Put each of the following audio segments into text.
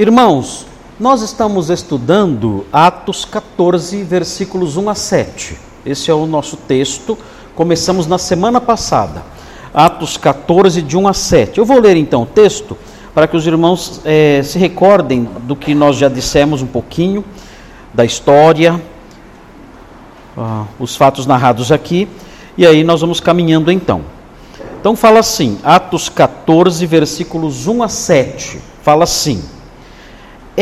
Irmãos, nós estamos estudando Atos 14, versículos 1 a 7. Esse é o nosso texto. Começamos na semana passada. Atos 14, de 1 a 7. Eu vou ler então o texto para que os irmãos é, se recordem do que nós já dissemos um pouquinho, da história, uh, os fatos narrados aqui, e aí nós vamos caminhando então. Então fala assim, Atos 14, versículos 1 a 7. Fala assim: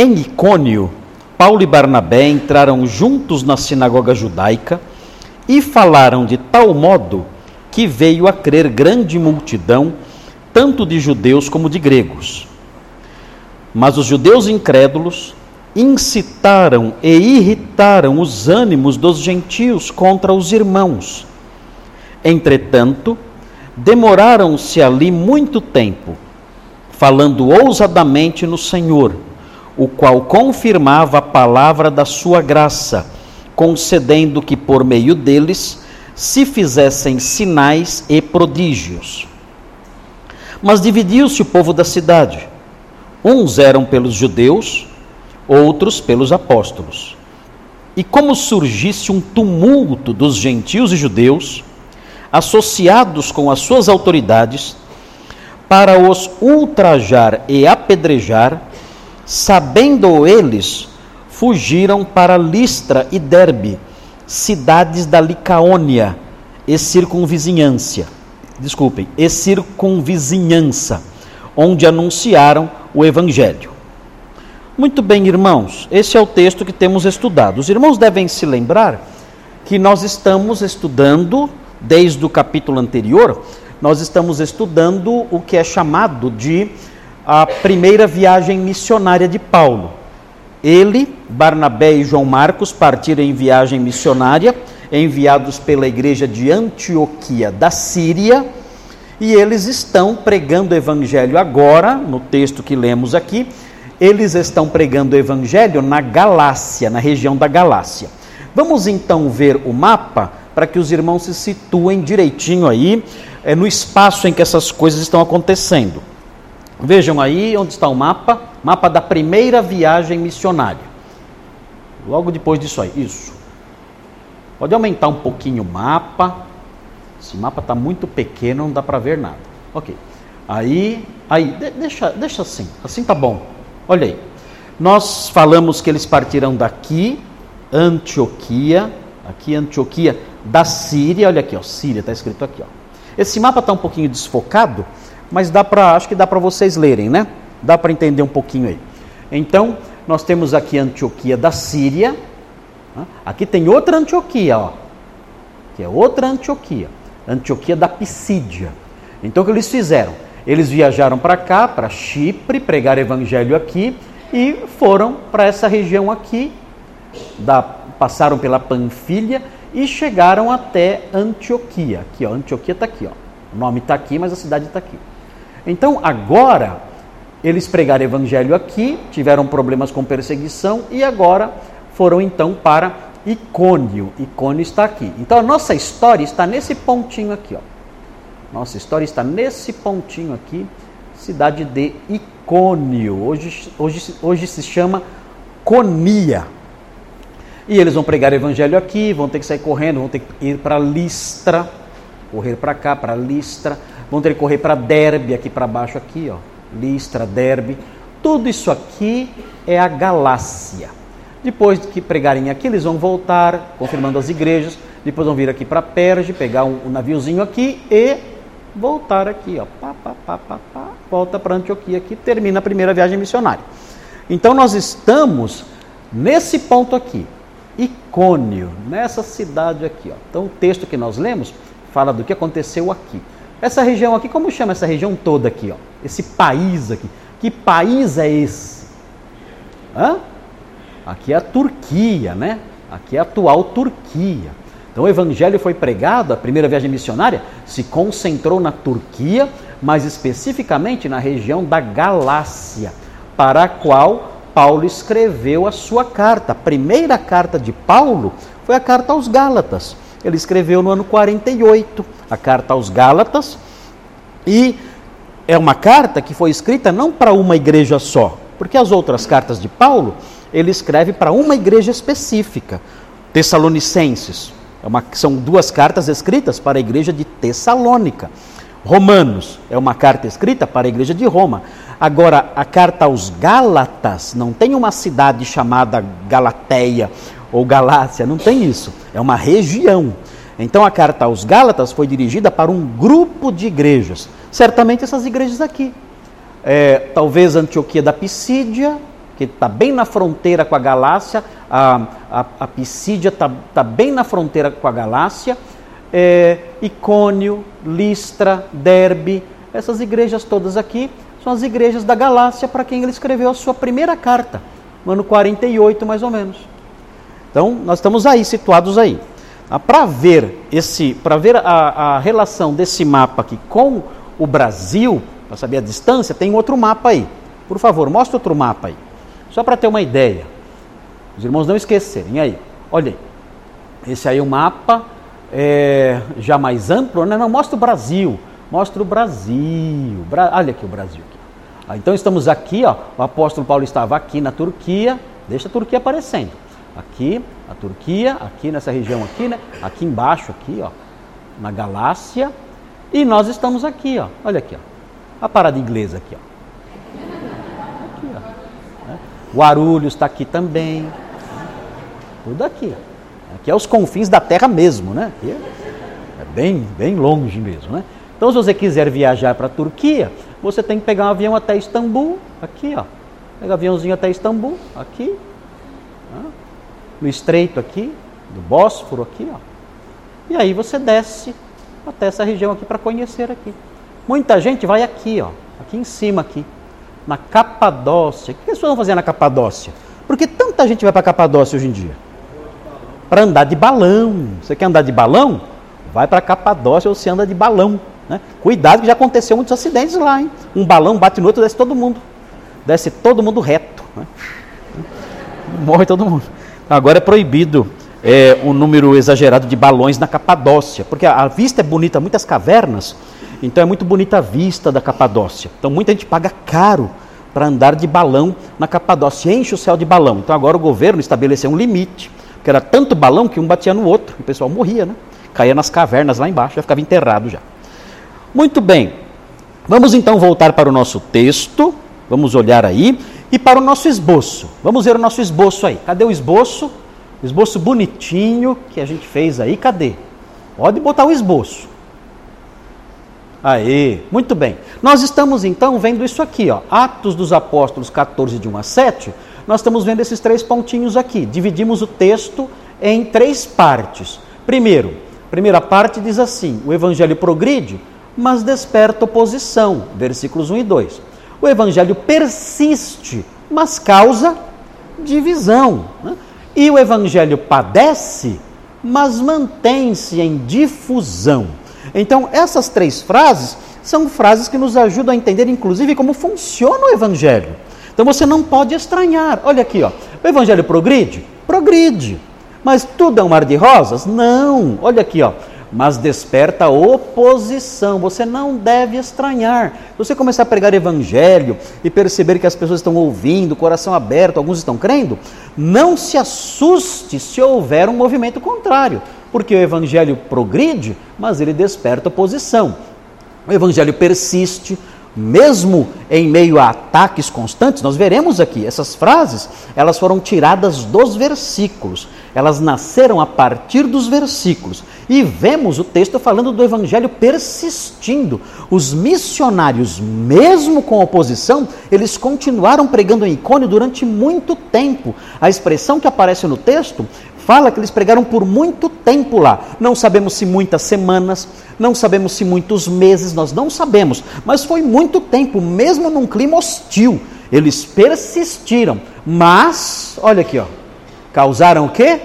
Em Icônio, Paulo e Barnabé entraram juntos na sinagoga judaica e falaram de tal modo que veio a crer grande multidão, tanto de judeus como de gregos. Mas os judeus incrédulos incitaram e irritaram os ânimos dos gentios contra os irmãos. Entretanto, demoraram-se ali muito tempo, falando ousadamente no Senhor, o qual confirmava a palavra da sua graça, concedendo que por meio deles se fizessem sinais e prodígios. Mas dividiu-se o povo da cidade. Uns eram pelos judeus, outros pelos apóstolos. E como surgisse um tumulto dos gentios e judeus, associados com as suas autoridades, para os ultrajar e apedrejar, sabendo eles, fugiram para Listra e Derbe, cidades da Licaônia e circunvizinhança. Desculpem, e circunvizinhança, onde anunciaram o evangelho. Muito bem, irmãos, esse é o texto que temos estudado. Os irmãos devem se lembrar que nós estamos estudando desde o capítulo anterior, nós estamos estudando o que é chamado de a primeira viagem missionária de Paulo. Ele, Barnabé e João Marcos partiram em viagem missionária, enviados pela igreja de Antioquia da Síria, e eles estão pregando o evangelho agora, no texto que lemos aqui, eles estão pregando o evangelho na Galácia, na região da Galácia. Vamos então ver o mapa para que os irmãos se situem direitinho aí é, no espaço em que essas coisas estão acontecendo. Vejam aí onde está o mapa, mapa da primeira viagem missionária. Logo depois disso aí, isso. Pode aumentar um pouquinho o mapa. Esse mapa está muito pequeno, não dá para ver nada. Ok. Aí, aí, deixa, deixa assim, assim tá bom. Olha aí. Nós falamos que eles partirão daqui, Antioquia, aqui Antioquia, da Síria, olha aqui, ó, Síria, está escrito aqui. Ó. Esse mapa está um pouquinho desfocado, mas dá para, acho que dá para vocês lerem, né? Dá para entender um pouquinho aí. Então, nós temos aqui Antioquia da Síria. Aqui tem outra Antioquia, ó. Que é outra Antioquia. Antioquia da Pisídia. Então, o que eles fizeram? Eles viajaram para cá, para Chipre, pregaram evangelho aqui e foram para essa região aqui, da, passaram pela Panfilha e chegaram até Antioquia. Aqui, ó, Antioquia está aqui, ó. O nome está aqui, mas a cidade está aqui. Então, agora, eles pregaram evangelho aqui, tiveram problemas com perseguição e agora foram então para Icônio. Icônio está aqui. Então, a nossa história está nesse pontinho aqui, ó. Nossa história está nesse pontinho aqui, cidade de Icônio. Hoje, hoje, hoje se chama Conia. E eles vão pregar evangelho aqui, vão ter que sair correndo, vão ter que ir para Listra, correr para cá, para Listra, vão ter que correr para Derbe, aqui para baixo, aqui, ó. Listra, Derbe. Tudo isso aqui é a Galácia. Depois que pregarem aqui, eles vão voltar, confirmando as igrejas. Depois vão vir aqui para Perge, pegar um, um, naviozinho aqui e voltar aqui, ó. Pá, pá, pá, pá, pá, volta para Antioquia aqui, termina a primeira viagem missionária. Então nós estamos nesse ponto aqui. Icônio, nessa cidade aqui. Ó. Então o texto que nós lemos fala do que aconteceu aqui. Essa região aqui, como chama essa região toda aqui? Ó? Esse país aqui. Que país é esse? Hã? Aqui é a Turquia, né? Aqui é a atual Turquia. Então o evangelho foi pregado, a primeira viagem missionária se concentrou na Turquia, mais especificamente na região da Galácia, para a qual Paulo escreveu a sua carta. A primeira carta de Paulo foi a carta aos Gálatas. Ele escreveu no ano 48 a carta aos Gálatas e é uma carta que foi escrita não para uma igreja só, Porque as outras cartas de Paulo, ele escreve para uma igreja específica. Tessalonicenses, é uma, são duas cartas escritas para a igreja de Tessalônica. Romanos é uma carta escrita para a igreja de Roma. Agora, a carta aos Gálatas não tem uma cidade chamada Galateia ou Galácia, não tem isso. É uma região. Então, a carta aos Gálatas foi dirigida para um grupo de igrejas. Certamente essas igrejas aqui. É, talvez Antioquia da Pisídia, que está bem na fronteira com a Galácia, a, a, a Pisídia está tá bem na fronteira com a Galácia, é, Icônio, Listra, Derbe, essas igrejas todas aqui são as igrejas da Galácia para quem ele escreveu a sua primeira carta, no ano 48 mais ou menos. Então, nós estamos aí, situados aí. Ah, para ver esse, ver a, a relação desse mapa aqui com o Brasil, para saber a distância, tem outro mapa aí. Por favor, mostra outro mapa aí. Só para ter uma ideia. Os irmãos não esquecerem. Aí, olha aí. Esse aí é o mapa é, já mais amplo, né? Não, mostra o Brasil. Mostra o Brasil. Bra... Olha aqui o Brasil. Aqui. Ah, então estamos aqui, ó. O apóstolo Paulo estava aqui na Turquia. Deixa a Turquia aparecendo. Aqui, a Turquia, aqui nessa região aqui, né? Aqui embaixo, aqui, ó. Na Galácia. E nós estamos aqui, ó. Olha aqui, ó. A parada inglesa aqui, ó. Aqui, ó. Né? Guarulhos está aqui também. Tudo aqui. Aqui é os confins da terra mesmo, né? Aqui é bem, bem longe mesmo, né? Então, se você quiser viajar para a Turquia, você tem que pegar um avião até Istambul, aqui, ó. Pega um aviãozinho até Istambul, aqui. No estreito aqui, do Bósforo aqui, ó. E aí você desce até essa região aqui para conhecer aqui. Muita gente vai aqui, ó. Aqui em cima, aqui. Na Capadócia. O que as pessoas vão fazer na Capadócia? Porque tanta gente vai para Capadócia hoje em dia para andar de balão. Você quer andar de balão? Vai para Capadócia ou você anda de balão. Né? Cuidado que já aconteceu muitos acidentes lá, hein? Um balão bate no outro, desce todo mundo. Desce todo mundo reto. Né? Morre todo mundo. Agora é proibido é, um número exagerado de balões na Capadócia, porque a, a vista é bonita, muitas cavernas, então é muito bonita a vista da Capadócia. Então muita gente paga caro para andar de balão na Capadócia, enche o céu de balão. Então agora o governo estabeleceu um limite porque era tanto balão que um batia no outro, o pessoal morria, né? Caía nas cavernas lá embaixo, já ficava enterrado já. Muito bem. Vamos então voltar para o nosso texto. Vamos olhar aí e para o nosso esboço. Vamos ver o nosso esboço aí. Cadê o esboço? esboço bonitinho que a gente fez aí. Cadê? Pode botar o esboço. Aí, muito bem. Nós estamos então vendo isso aqui, ó. Atos dos Apóstolos 14, de 1 a 7 nós estamos vendo esses três pontinhos aqui. Dividimos o texto em três partes. Primeiro, primeira parte diz assim: o evangelho progride, mas desperta oposição. Versículos 1 e 2. O evangelho persiste, mas causa divisão. Né? E o evangelho padece, mas mantém-se em difusão. Então, essas três frases são frases que nos ajudam a entender, inclusive, como funciona o evangelho. Então você não pode estranhar. Olha aqui, ó. O evangelho progride? Progride. Mas tudo é um mar de rosas? Não. Olha aqui, ó. Mas desperta oposição. Você não deve estranhar. Se você começar a pregar evangelho e perceber que as pessoas estão ouvindo, coração aberto, alguns estão crendo, não se assuste se houver um movimento contrário, porque o evangelho progride, mas ele desperta oposição. O evangelho persiste, mesmo em meio a ataques constantes, nós veremos aqui, essas frases, elas foram tiradas dos versículos, elas nasceram a partir dos versículos. E vemos o texto falando do evangelho persistindo. Os missionários, mesmo com oposição, eles continuaram pregando em Icônio durante muito tempo. A expressão que aparece no texto fala que eles pregaram por muito tempo lá. Não sabemos se muitas semanas, não sabemos se muitos meses, nós não sabemos, mas foi muito tempo, mesmo num clima hostil. Eles persistiram, mas, olha aqui, ó, causaram o quê?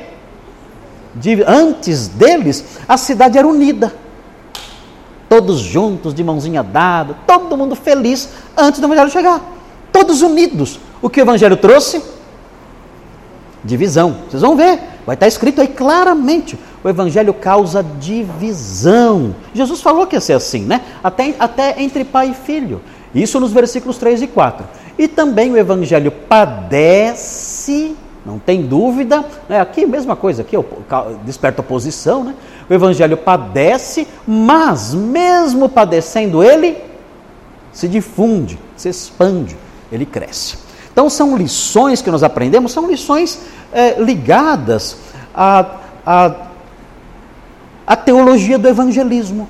De, antes deles, a cidade era unida. Todos juntos, de mãozinha dada, todo mundo feliz antes do evangelho chegar. Todos unidos. O que o evangelho trouxe? Divisão. Vocês vão ver. Vai estar escrito aí claramente: o evangelho causa divisão. Jesus falou que ia ser assim, né? Até, até entre pai e filho. Isso nos versículos 3 e 4. E também o evangelho padece, não tem dúvida, né? aqui mesma coisa, aqui desperta oposição, né? O evangelho padece, mas mesmo padecendo ele se difunde, se expande, ele cresce. Então são lições que nós aprendemos, são lições é, ligadas à, à, à teologia do evangelismo.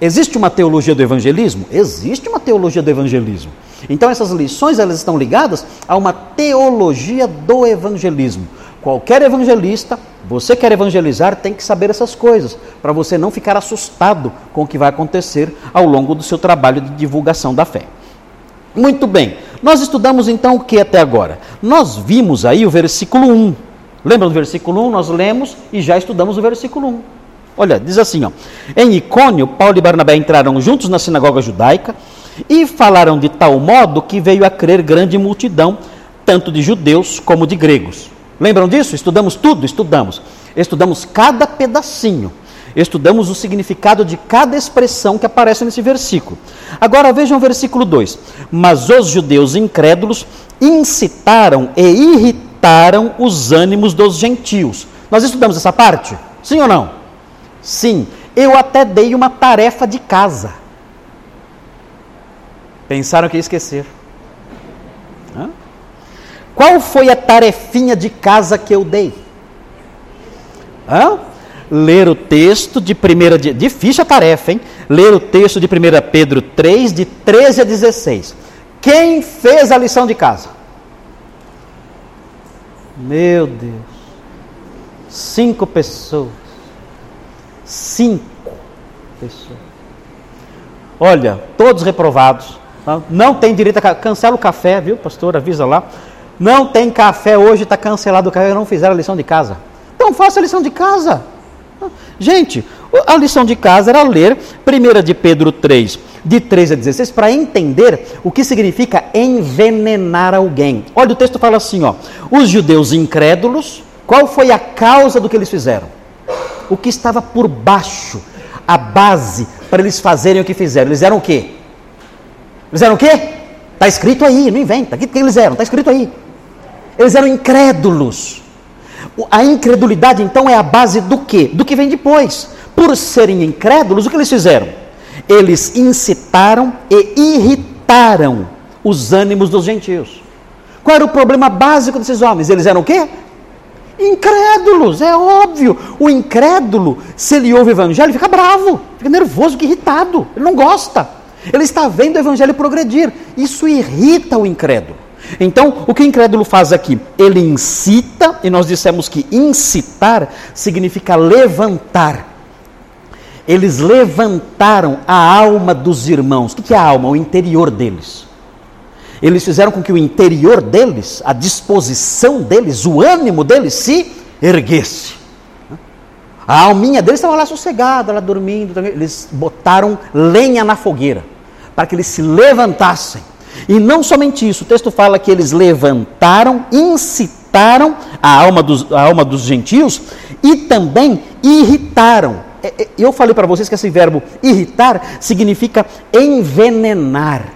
Existe uma teologia do evangelismo? Existe uma teologia do evangelismo. Então essas lições elas estão ligadas a uma teologia do evangelismo. Qualquer evangelista, você quer evangelizar, tem que saber essas coisas, para você não ficar assustado com o que vai acontecer ao longo do seu trabalho de divulgação da fé. Muito bem, nós estudamos então o que até agora? Nós vimos aí o versículo 1. Lembra do versículo 1? Nós lemos e já estudamos o versículo 1. Olha, diz assim: ó, em Icônio, Paulo e Barnabé entraram juntos na sinagoga judaica e falaram de tal modo que veio a crer grande multidão, tanto de judeus como de gregos. Lembram disso? Estudamos tudo? Estudamos. Estudamos cada pedacinho. Estudamos o significado de cada expressão que aparece nesse versículo. Agora vejam o versículo 2: Mas os judeus incrédulos incitaram e irritaram os ânimos dos gentios. Nós estudamos essa parte? Sim ou não? Sim. Eu até dei uma tarefa de casa. Pensaram que ia esquecer. Hã? Qual foi a tarefinha de casa que eu dei? Hã? Ler o texto de primeira de, difícil a tarefa, hein? Ler o texto de 1 Pedro 3 de 13 a 16. Quem fez a lição de casa? Meu Deus. Cinco pessoas. Cinco pessoas. Olha, todos reprovados. Não tem direito a cancela o café, viu, pastor? Avisa lá. Não tem café hoje, está cancelado o café, não fizeram a lição de casa. Então faça a lição de casa. Gente, a lição de casa era ler 1 de Pedro 3, de 3 a 16, para entender o que significa envenenar alguém. Olha, o texto fala assim: ó, os judeus incrédulos, qual foi a causa do que eles fizeram? O que estava por baixo, a base para eles fazerem o que fizeram. Eles eram o quê? Eles eram o quê? Está escrito aí, não inventa. O que eles eram? Está escrito aí. Eles eram incrédulos. A incredulidade, então, é a base do que? Do que vem depois. Por serem incrédulos, o que eles fizeram? Eles incitaram e irritaram os ânimos dos gentios. Qual era o problema básico desses homens? Eles eram o quê? Incrédulos, é óbvio. O incrédulo, se ele ouve o evangelho, fica bravo, fica nervoso, fica irritado, ele não gosta. Ele está vendo o evangelho progredir. Isso irrita o incrédulo. Então, o que o incrédulo faz aqui? Ele incita, e nós dissemos que incitar significa levantar. Eles levantaram a alma dos irmãos. O que é a alma? O interior deles. Eles fizeram com que o interior deles, a disposição deles, o ânimo deles se erguesse. A alminha deles estava lá sossegada, lá dormindo. Eles botaram lenha na fogueira para que eles se levantassem e não somente isso, o texto fala que eles levantaram, incitaram a alma dos, a alma dos gentios e também irritaram. É, é, eu falei para vocês que esse verbo irritar significa envenenar.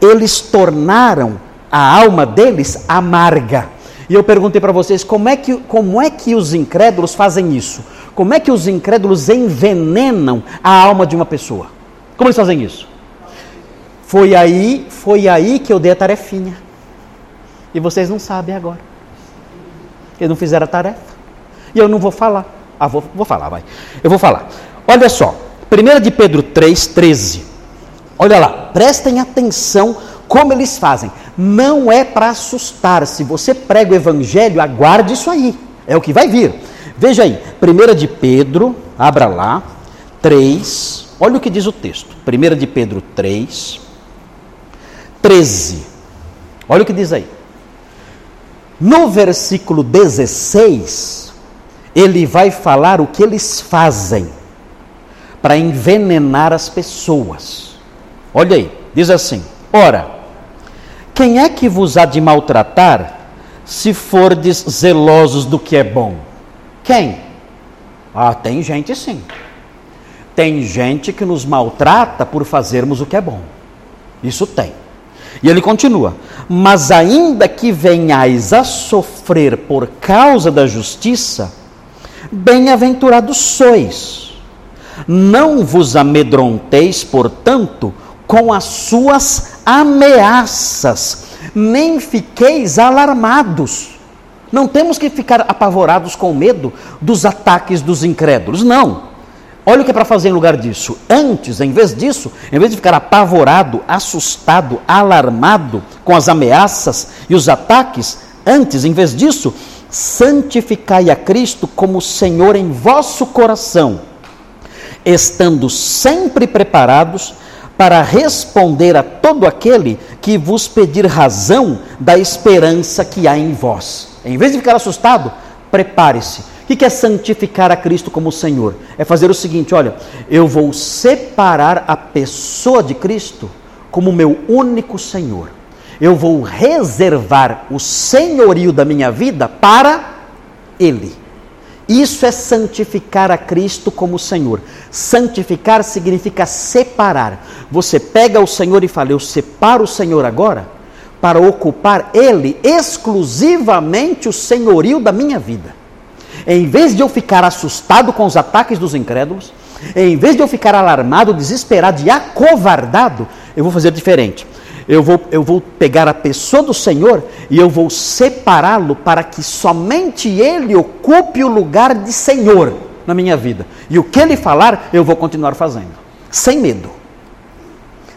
Eles tornaram a alma deles amarga. E eu perguntei para vocês como é, que, como é que os incrédulos fazem isso? Como é que os incrédulos envenenam a alma de uma pessoa? Como eles fazem isso? Foi aí, foi aí que eu dei a tarefinha. E vocês não sabem agora. Eles não fizeram a tarefa. E eu não vou falar. Ah, vou, vou falar, vai. Eu vou falar. Olha só. 1 de Pedro 3, 13. Olha lá, prestem atenção como eles fazem. Não é para assustar. Se você prega o evangelho, aguarde isso aí. É o que vai vir. Veja aí, 1 de Pedro, abra lá, 3. Olha o que diz o texto. 1 de Pedro 3, 13. Olha o que diz aí. No versículo 16, ele vai falar o que eles fazem para envenenar as pessoas. Olha aí, diz assim: Ora, quem é que vos há de maltratar se fordes zelosos do que é bom? Quem? Ah, tem gente sim. Tem gente que nos maltrata por fazermos o que é bom. Isso tem. E ele continua: Mas ainda que venhais a sofrer por causa da justiça, bem-aventurados sois. Não vos amedronteis, portanto, com as suas ameaças, nem fiqueis alarmados. Não temos que ficar apavorados com medo dos ataques dos incrédulos, não. Olha o que é para fazer em lugar disso. Antes, em vez disso, em vez de ficar apavorado, assustado, alarmado com as ameaças e os ataques, antes, em vez disso, santificai a Cristo como Senhor em vosso coração, estando sempre preparados para responder a todo aquele que vos pedir razão da esperança que há em vós. Em vez de ficar assustado, prepare-se o que é santificar a Cristo como Senhor? É fazer o seguinte: olha, eu vou separar a pessoa de Cristo como meu único Senhor. Eu vou reservar o senhorio da minha vida para Ele. Isso é santificar a Cristo como Senhor. Santificar significa separar. Você pega o Senhor e fala: Eu separo o Senhor agora para ocupar Ele exclusivamente o senhorio da minha vida. Em vez de eu ficar assustado com os ataques dos incrédulos, em vez de eu ficar alarmado, desesperado e acovardado, eu vou fazer diferente. Eu vou, eu vou pegar a pessoa do Senhor e eu vou separá-lo para que somente ele ocupe o lugar de Senhor na minha vida. E o que ele falar, eu vou continuar fazendo. Sem medo.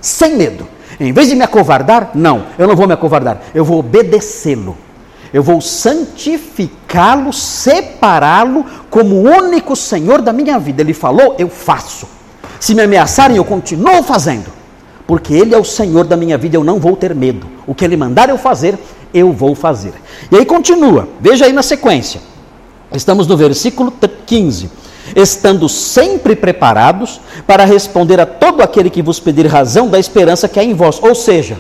Sem medo. Em vez de me acovardar, não, eu não vou me acovardar, eu vou obedecê-lo. Eu vou santificá-lo, separá-lo como o único Senhor da minha vida. Ele falou, eu faço. Se me ameaçarem, eu continuo fazendo. Porque Ele é o Senhor da minha vida, eu não vou ter medo. O que Ele mandar eu fazer, eu vou fazer. E aí continua, veja aí na sequência. Estamos no versículo 15. Estando sempre preparados para responder a todo aquele que vos pedir razão da esperança que há em vós. Ou seja,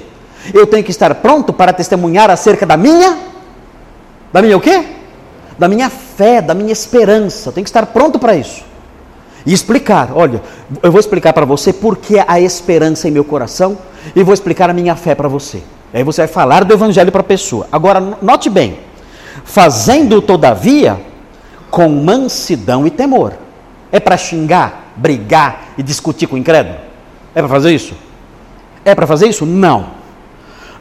eu tenho que estar pronto para testemunhar acerca da minha da minha o quê? Da minha fé, da minha esperança. Tem que estar pronto para isso. E explicar, olha, eu vou explicar para você por que a esperança em meu coração e vou explicar a minha fé para você. Aí você vai falar do evangelho para a pessoa. Agora, note bem, fazendo todavia com mansidão e temor. É para xingar, brigar e discutir com o incrédulo? É para fazer isso? É para fazer isso? Não.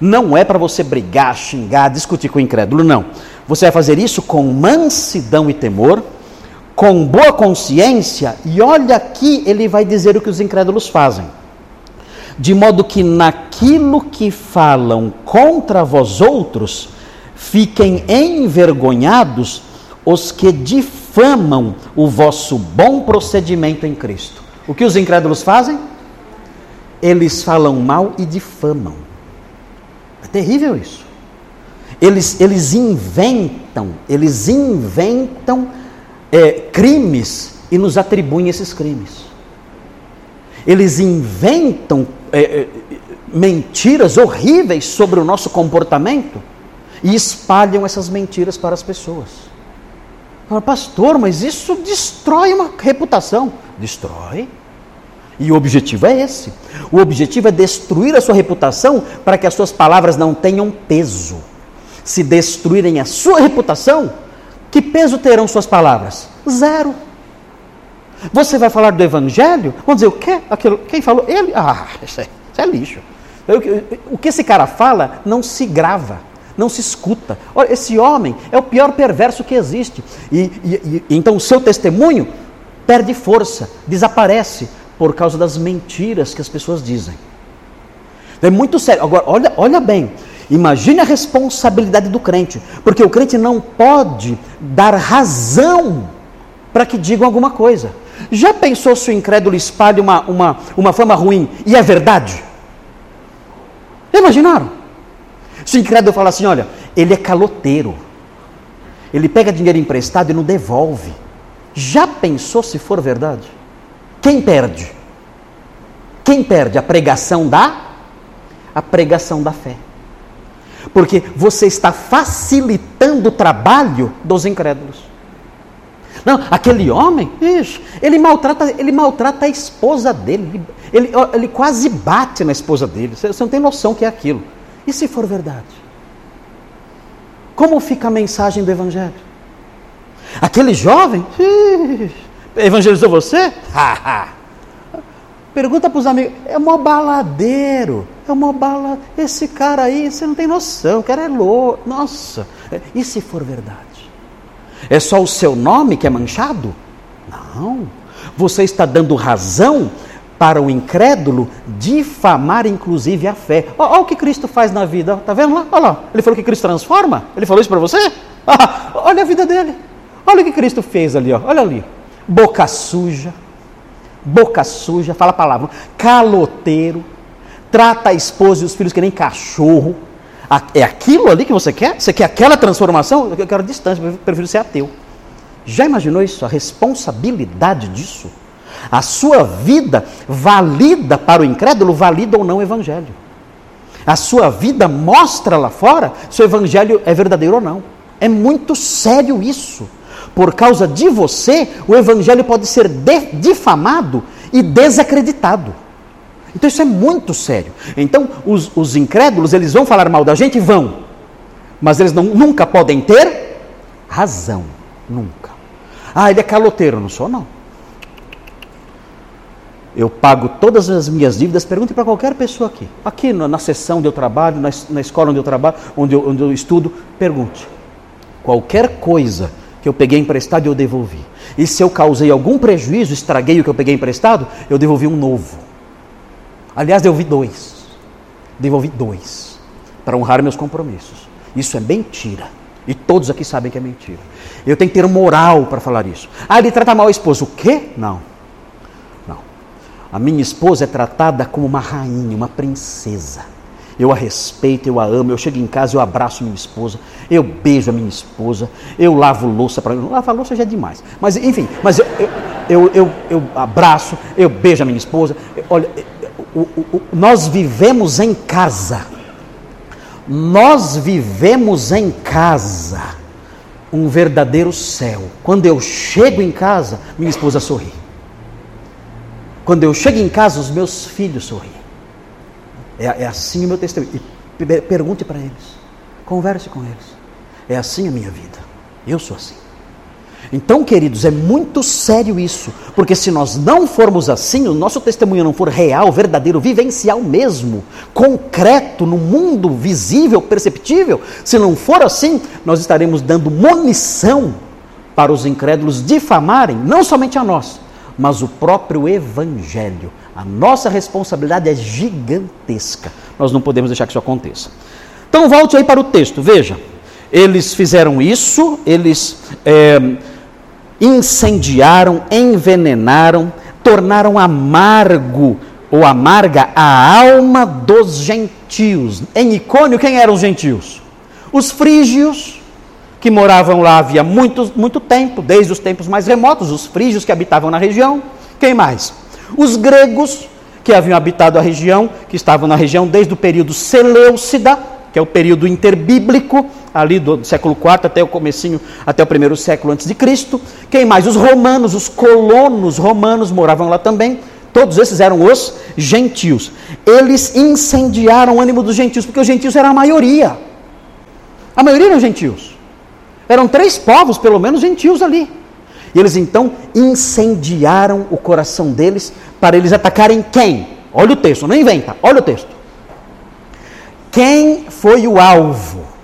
Não é para você brigar, xingar, discutir com o incrédulo, não. Você vai fazer isso com mansidão e temor, com boa consciência, e olha aqui ele vai dizer o que os incrédulos fazem. De modo que naquilo que falam contra vós outros, fiquem envergonhados os que difamam o vosso bom procedimento em Cristo. O que os incrédulos fazem? Eles falam mal e difamam. É terrível isso. Eles, eles inventam, eles inventam é, crimes e nos atribuem esses crimes. Eles inventam é, é, mentiras horríveis sobre o nosso comportamento e espalham essas mentiras para as pessoas. Fala, pastor, mas isso destrói uma reputação. Destrói. E o objetivo é esse. O objetivo é destruir a sua reputação para que as suas palavras não tenham peso se destruírem a sua reputação, que peso terão suas palavras? Zero. Você vai falar do evangelho? Vamos dizer, o quê? Aquilo, quem falou? Ele? Ah, isso é, isso é lixo. O que esse cara fala não se grava, não se escuta. Olha, esse homem é o pior perverso que existe. E, e, e, então o seu testemunho perde força, desaparece por causa das mentiras que as pessoas dizem. É muito sério. Agora, olha, olha bem. Imagine a responsabilidade do crente, porque o crente não pode dar razão para que digam alguma coisa. Já pensou se o incrédulo espalha uma, uma, uma fama ruim e é verdade? Imaginaram? Se o incrédulo fala assim: olha, ele é caloteiro, ele pega dinheiro emprestado e não devolve. Já pensou se for verdade? Quem perde? Quem perde? A pregação da? A pregação da fé porque você está facilitando o trabalho dos incrédulos. Não, aquele homem, ixi, ele maltrata, ele maltrata a esposa dele, ele, ele, quase bate na esposa dele. Você, não tem noção que é aquilo. E se for verdade? Como fica a mensagem do Evangelho? Aquele jovem evangelizou você? Pergunta para os amigos, é mó baladeiro, é mó bala. Esse cara aí, você não tem noção, o cara é louco. Nossa, e se for verdade? É só o seu nome que é manchado? Não. Você está dando razão para o incrédulo difamar inclusive a fé. Olha o que Cristo faz na vida. Está vendo lá? Olha lá. Ele falou que Cristo transforma. Ele falou isso para você? Ah, olha a vida dele. Olha o que Cristo fez ali. Olha ali. Boca suja. Boca suja. Fala a palavra. Caloteiro. Trata a esposa e os filhos que nem cachorro. É aquilo ali que você quer? Você quer aquela transformação? Eu quero distância, eu prefiro ser ateu. Já imaginou isso? A responsabilidade disso? A sua vida valida para o incrédulo, valida ou não o evangelho. A sua vida mostra lá fora se o evangelho é verdadeiro ou não. É muito sério isso. Por causa de você, o evangelho pode ser difamado e desacreditado. Então isso é muito sério. Então os, os incrédulos, eles vão falar mal da gente? Vão. Mas eles não, nunca podem ter razão. Nunca. Ah, ele é caloteiro. Não sou, não. Eu pago todas as minhas dívidas. Pergunte para qualquer pessoa aqui. Aqui na, na sessão onde eu trabalho, na, na escola onde eu trabalho, onde eu, onde eu estudo. Pergunte. Qualquer coisa que eu peguei emprestado, eu devolvi. E se eu causei algum prejuízo, estraguei o que eu peguei emprestado, eu devolvi um novo. Aliás, devolvi dois. Devolvi dois. Para honrar meus compromissos. Isso é mentira. E todos aqui sabem que é mentira. Eu tenho que ter moral para falar isso. Ah, ele trata mal a esposa. O quê? Não. Não. A minha esposa é tratada como uma rainha, uma princesa. Eu a respeito, eu a amo. Eu chego em casa, eu abraço minha esposa, eu beijo a minha esposa, eu lavo louça para mim. Lavar louça já é demais. Mas, enfim, mas eu, eu, eu, eu, eu abraço, eu beijo a minha esposa. Olha, o, o, nós vivemos em casa. Nós vivemos em casa um verdadeiro céu. Quando eu chego em casa, minha esposa sorri. Quando eu chego em casa, os meus filhos sorriem. É, é assim o meu testemunho. E pergunte para eles. Converse com eles. É assim a minha vida. Eu sou assim. Então, queridos, é muito sério isso, porque se nós não formos assim, o nosso testemunho não for real, verdadeiro, vivencial mesmo, concreto, no mundo visível, perceptível, se não for assim, nós estaremos dando munição para os incrédulos difamarem, não somente a nós, mas o próprio Evangelho. A nossa responsabilidade é gigantesca. Nós não podemos deixar que isso aconteça. Então, volte aí para o texto, veja. Eles fizeram isso, eles. É, incendiaram, envenenaram, tornaram amargo ou amarga a alma dos gentios. Em Icônio, quem eram os gentios? Os frígios, que moravam lá havia muito, muito tempo, desde os tempos mais remotos, os frígios que habitavam na região. Quem mais? Os gregos, que haviam habitado a região, que estavam na região desde o período Seleucida, que é o período interbíblico, ali do século IV até o comecinho, até o primeiro século antes de Cristo. Quem mais? Os romanos, os colonos romanos moravam lá também. Todos esses eram os gentios. Eles incendiaram o ânimo dos gentios, porque os gentios eram a maioria. A maioria eram gentios. Eram três povos, pelo menos, gentios ali. E eles então incendiaram o coração deles para eles atacarem quem? Olha o texto, não inventa, olha o texto. Quem foi o alvo?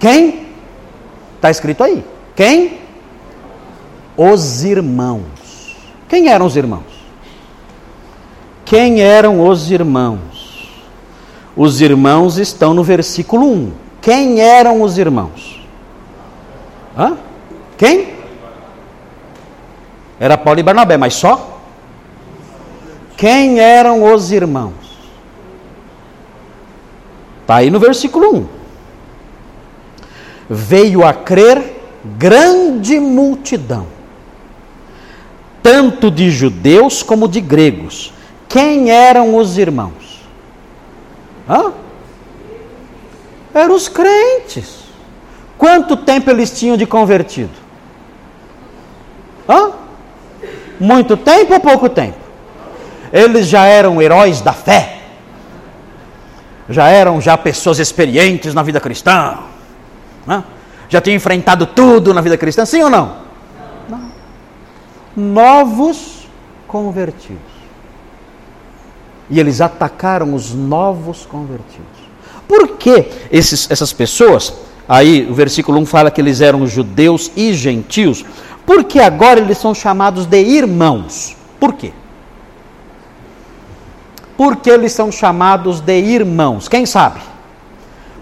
Quem? Está escrito aí. Quem? Os irmãos. Quem eram os irmãos? Quem eram os irmãos? Os irmãos estão no versículo 1. Quem eram os irmãos? Hã? Quem? Era Paulo e Barnabé, mas só? Quem eram os irmãos? Está aí no versículo 1. Veio a crer grande multidão, tanto de judeus como de gregos. Quem eram os irmãos? Hã? Eram os crentes. Quanto tempo eles tinham de convertido? Hã? Muito tempo ou pouco tempo? Eles já eram heróis da fé já eram já pessoas experientes na vida cristã, né? já tinham enfrentado tudo na vida cristã, sim ou não? Não. Novos convertidos. E eles atacaram os novos convertidos. Por que esses, essas pessoas, aí o versículo 1 fala que eles eram judeus e gentios, por que agora eles são chamados de irmãos? Por quê? Por que eles são chamados de irmãos? Quem sabe?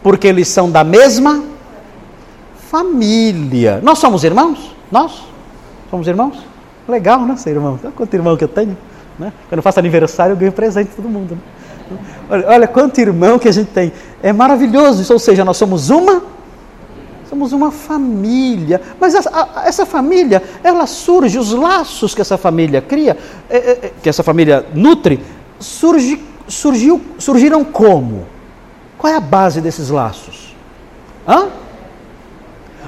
Porque eles são da mesma família. Nós somos irmãos? Nós? Somos irmãos? Legal, né, ser irmão? Olha quanto irmão que eu tenho. Né? Quando eu faço aniversário, eu ganho presente de todo mundo. Né? Olha, olha quanto irmão que a gente tem. É maravilhoso isso. Ou seja, nós somos uma somos uma família. Mas essa, a, essa, família, ela surge, os laços que essa família cria, é, é, é, que essa família nutre, surge, surgiu, surgiram como? Qual é a base desses laços? Hã?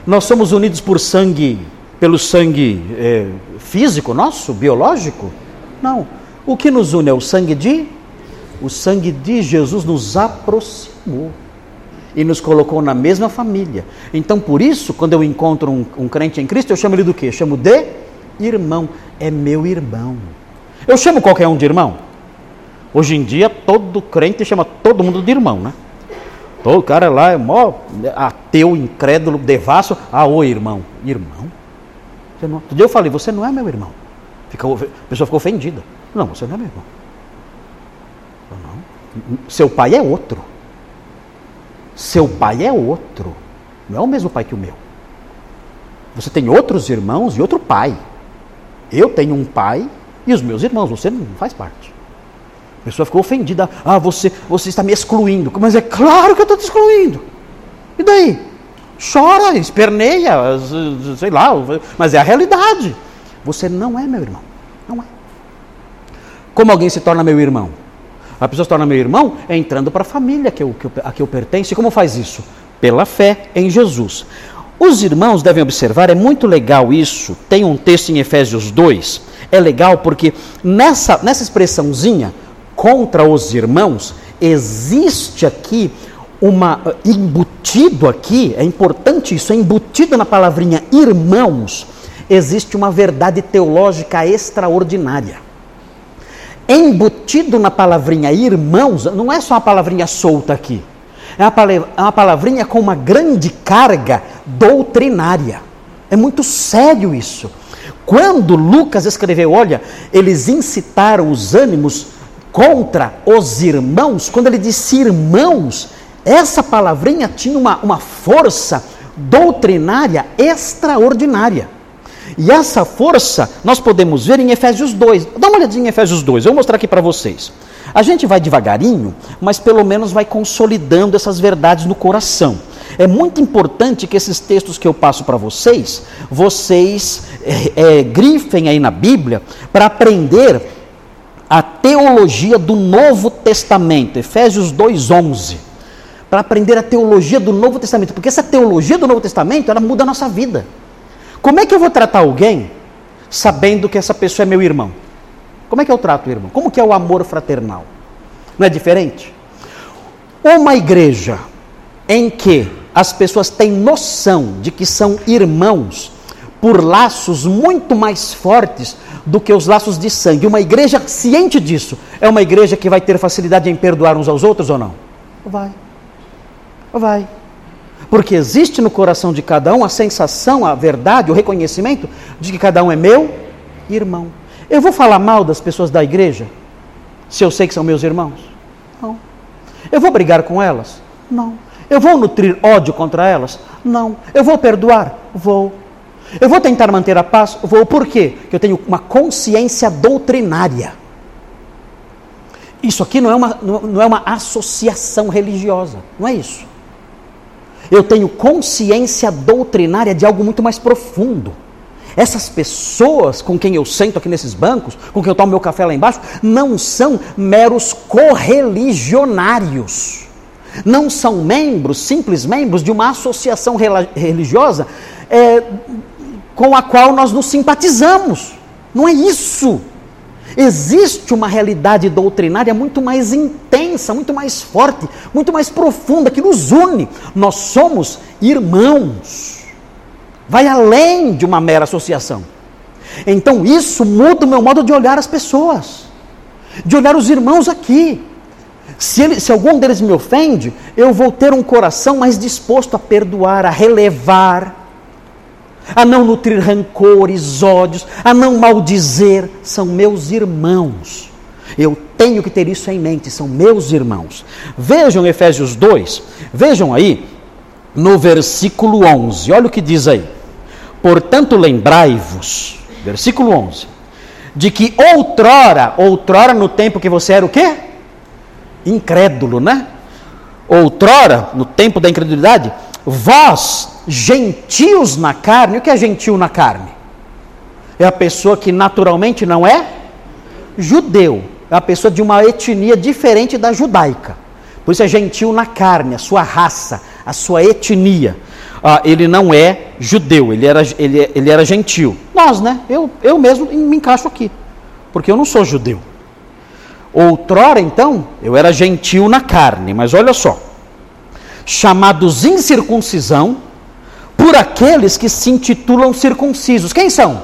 Nós somos unidos por sangue, pelo sangue é, físico nosso, biológico? Não. O que nos une é o sangue de? O sangue de Jesus nos aproximou e nos colocou na mesma família. Então, por isso, quando eu encontro um, um crente em Cristo, eu chamo ele do quê? Eu chamo de irmão. É meu irmão. Eu chamo qualquer um de irmão? Hoje em dia, todo crente chama todo mundo de irmão, né? Todo cara lá é mó ateu, incrédulo, devasso. Ah, oi, irmão. Irmão? Você não... Dia eu falei, você não é meu irmão. Ficou, a pessoa ficou ofendida. Não, você não é meu irmão. Não. Seu pai é outro. Seu pai é outro. Não é o mesmo pai que o meu. Você tem outros irmãos e outro pai. Eu tenho um pai e os meus irmãos. Você não faz parte. A pessoa ficou ofendida. Ah, você, você está me excluindo. Mas é claro que eu estou te excluindo. E daí? Chora, esperneia, sei lá, mas é a realidade. Você não é meu irmão. Não é. Como alguém se torna meu irmão? A pessoa se torna meu irmão é entrando para a família que eu, que eu, a que eu pertenço. E como faz isso? Pela fé em Jesus. Os irmãos devem observar, é muito legal isso. Tem um texto em Efésios 2. É legal porque nessa, nessa expressãozinha, contra os irmãos, existe aqui uma embutido aqui, é importante isso, é embutido na palavrinha irmãos, existe uma verdade teológica extraordinária. Embutido na palavrinha irmãos, não é só uma palavrinha solta aqui, é uma, é palavrinha com uma grande carga doutrinária. É muito sério isso. Quando Lucas escreveu, olha, eles incitaram os ânimos contra os irmãos, quando ele disse irmãos, essa palavrinha tinha uma, uma força doutrinária extraordinária. E essa força nós podemos ver em Efésios 2. Dá uma olhadinha em Efésios 2, eu vou mostrar aqui para vocês. A gente vai devagarinho, mas pelo menos vai consolidando essas verdades no coração. É muito importante que esses textos que eu passo para vocês, vocês é, é, grifem aí na Bíblia para aprender a teologia do Novo Testamento, Efésios 2:11, para aprender a teologia do Novo Testamento, porque essa teologia do Novo Testamento, ela muda a nossa vida. Como é que eu vou tratar alguém sabendo que essa pessoa é meu irmão? Como é que eu trato o irmão? Como que é o amor fraternal? Não é diferente? Uma igreja em que as pessoas têm noção de que são irmãos por laços muito mais fortes do que os laços de sangue. Uma igreja ciente disso é uma igreja que vai ter facilidade em perdoar uns aos outros ou não? Vai. Vai. Porque existe no coração de cada um a sensação, a verdade, o reconhecimento de que cada um é meu irmão. Eu vou falar mal das pessoas da igreja se eu sei que são meus irmãos? Não. Eu vou brigar com elas? Não. Eu vou nutrir ódio contra elas? Não. Eu vou perdoar? Vou. Eu vou tentar manter a paz? Vou. Por quê? Porque eu tenho uma consciência doutrinária. Isso aqui não é, uma, não é uma associação religiosa. Não é isso. Eu tenho consciência doutrinária de algo muito mais profundo. Essas pessoas com quem eu sento aqui nesses bancos, com quem eu tomo meu café lá embaixo, não são meros correligionários. Não são membros, simples membros de uma associação religiosa é, com a qual nós nos simpatizamos. Não é isso. Existe uma realidade doutrinária muito mais intensa, muito mais forte, muito mais profunda, que nos une. Nós somos irmãos. Vai além de uma mera associação. Então isso muda o meu modo de olhar as pessoas, de olhar os irmãos aqui. Se, ele, se algum deles me ofende, eu vou ter um coração mais disposto a perdoar, a relevar, a não nutrir rancores, ódios, a não maldizer. São meus irmãos. Eu tenho que ter isso em mente, são meus irmãos. Vejam Efésios 2, vejam aí no versículo 11, olha o que diz aí. Portanto, lembrai-vos, versículo 11, de que outrora, outrora no tempo que você era o quê? Incrédulo, né? Outrora, no tempo da incredulidade, vós, gentios na carne, o que é gentil na carne? É a pessoa que naturalmente não é judeu, é a pessoa de uma etnia diferente da judaica. Por isso é gentil na carne, a sua raça, a sua etnia. Ah, ele não é judeu, ele era, ele, ele era gentil. Nós, né? Eu, eu mesmo me encaixo aqui, porque eu não sou judeu. Outrora, então, eu era gentil na carne, mas olha só: chamados incircuncisão por aqueles que se intitulam circuncisos. Quem são?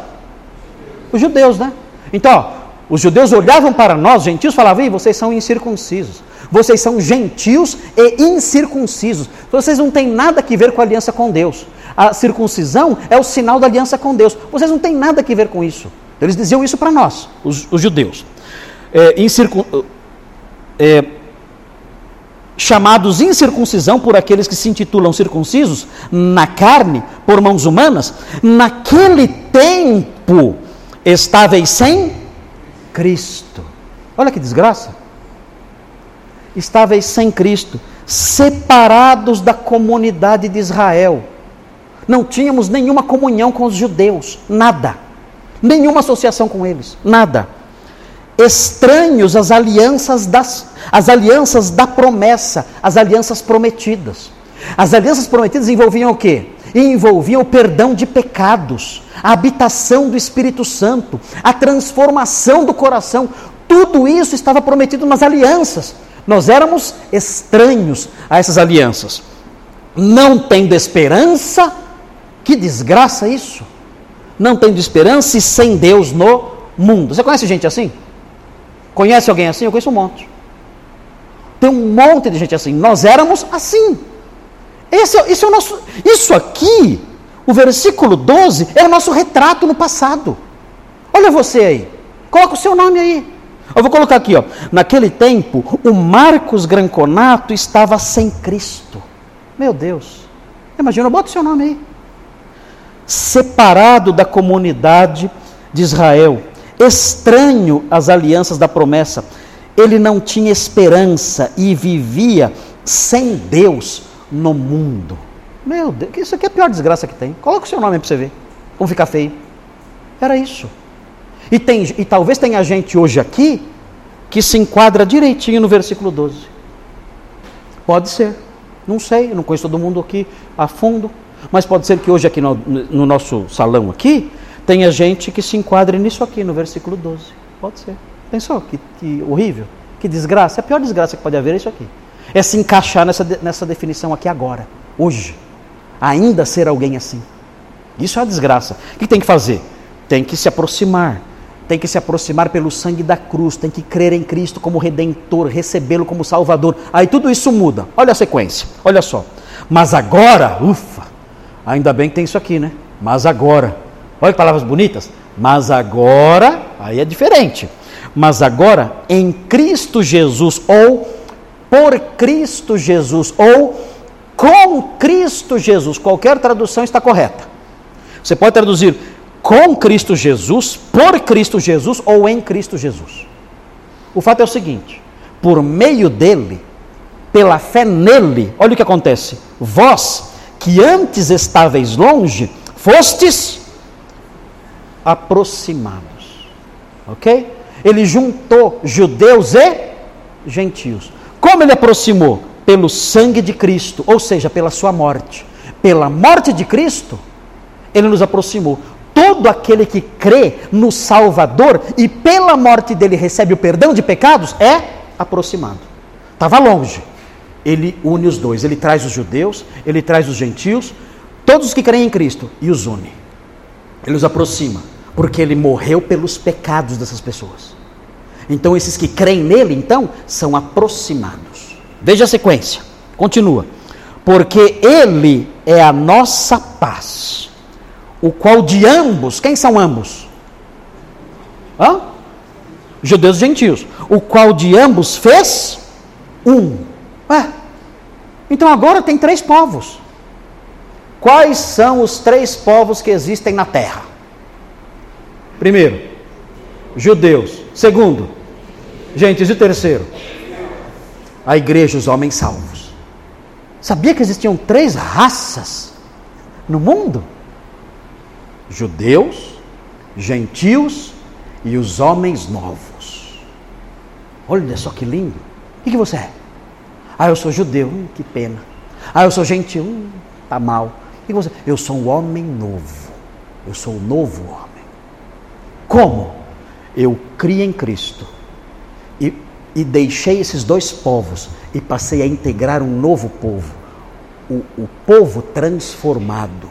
Os judeus, né? Então, ó, os judeus olhavam para nós, gentios, falavam: Ih, vocês são incircuncisos. Vocês são gentios e incircuncisos. Vocês não têm nada a ver com a aliança com Deus. A circuncisão é o sinal da aliança com Deus. Vocês não têm nada a ver com isso. Eles diziam isso para nós, os, os, judeus. É, incircun... é, chamados incircuncisão por aqueles que se intitulam circuncisos na carne, por mãos humanas, naquele tempo estáveis sem Cristo. Olha que desgraça estáveis sem Cristo, separados da comunidade de Israel. Não tínhamos nenhuma comunhão com os judeus, nada. Nenhuma associação com eles, nada. Estranhos às alianças das as alianças da promessa, as alianças prometidas. As alianças prometidas envolviam o quê? Envolviam o perdão de pecados, a habitação do Espírito Santo, a transformação do coração. Tudo isso estava prometido nas alianças. Nós éramos estranhos a essas alianças. Não tendo esperança, que desgraça isso. Não tendo esperança e sem Deus no mundo. Você conhece gente assim? Conhece alguém assim? Eu conheço um monte. Tem um monte de gente assim. Nós éramos assim. Esse, esse é o nosso. Isso aqui, o versículo 12, é o nosso retrato no passado. Olha você aí. Coloca o seu nome aí. Eu vou colocar aqui, ó. Naquele tempo, o Marcos Granconato estava sem Cristo. Meu Deus. Imagina, bota o seu nome aí. Separado da comunidade de Israel, estranho às alianças da promessa, ele não tinha esperança e vivia sem Deus no mundo. Meu Deus, isso aqui é a pior desgraça que tem. Coloca o seu nome para você ver. Como ficar feio. Era isso. E, tem, e talvez tenha gente hoje aqui que se enquadra direitinho no versículo 12. Pode ser. Não sei, não conheço todo mundo aqui a fundo. Mas pode ser que hoje aqui no, no nosso salão aqui tenha gente que se enquadre nisso aqui, no versículo 12. Pode ser. Pensou? Que, que horrível. Que desgraça. A pior desgraça que pode haver é isso aqui. É se encaixar nessa, nessa definição aqui agora, hoje. Ainda ser alguém assim. Isso é uma desgraça. O que tem que fazer? Tem que se aproximar tem que se aproximar pelo sangue da cruz, tem que crer em Cristo como redentor, recebê-lo como salvador. Aí tudo isso muda. Olha a sequência, olha só. Mas agora, ufa, ainda bem que tem isso aqui, né? Mas agora, olha que palavras bonitas. Mas agora, aí é diferente. Mas agora, em Cristo Jesus, ou por Cristo Jesus, ou com Cristo Jesus, qualquer tradução está correta. Você pode traduzir com Cristo Jesus, por Cristo Jesus ou em Cristo Jesus. O fato é o seguinte: por meio dele, pela fé nele, olha o que acontece. Vós, que antes estáveis longe, fostes aproximados. Ok? Ele juntou judeus e gentios. Como ele aproximou? Pelo sangue de Cristo, ou seja, pela sua morte. Pela morte de Cristo, ele nos aproximou todo aquele que crê no Salvador e pela morte dele recebe o perdão de pecados é aproximado. Estava longe. Ele une os dois. Ele traz os judeus, ele traz os gentios, todos os que creem em Cristo e os une. Ele os aproxima, porque ele morreu pelos pecados dessas pessoas. Então esses que creem nele, então, são aproximados. Veja a sequência. Continua. Porque ele é a nossa paz, o qual de ambos, quem são ambos? Hã? Judeus e gentios, o qual de ambos fez um. Ué, então agora tem três povos. Quais são os três povos que existem na terra? Primeiro, judeus. Segundo, gentios. E terceiro, a igreja, os homens salvos. Sabia que existiam três raças no mundo? Judeus, gentios e os homens novos. Olha só que lindo. O que, você é? Ah, eu sou judeu. Hum, que pena. Ah, eu sou gentil. Hum, tá mal. Que você? Eu sou um homem novo. Eu sou o um novo homem. Como? Eu criei em Cristo e, e deixei esses dois povos e passei a integrar um novo povo. O, o povo transformado.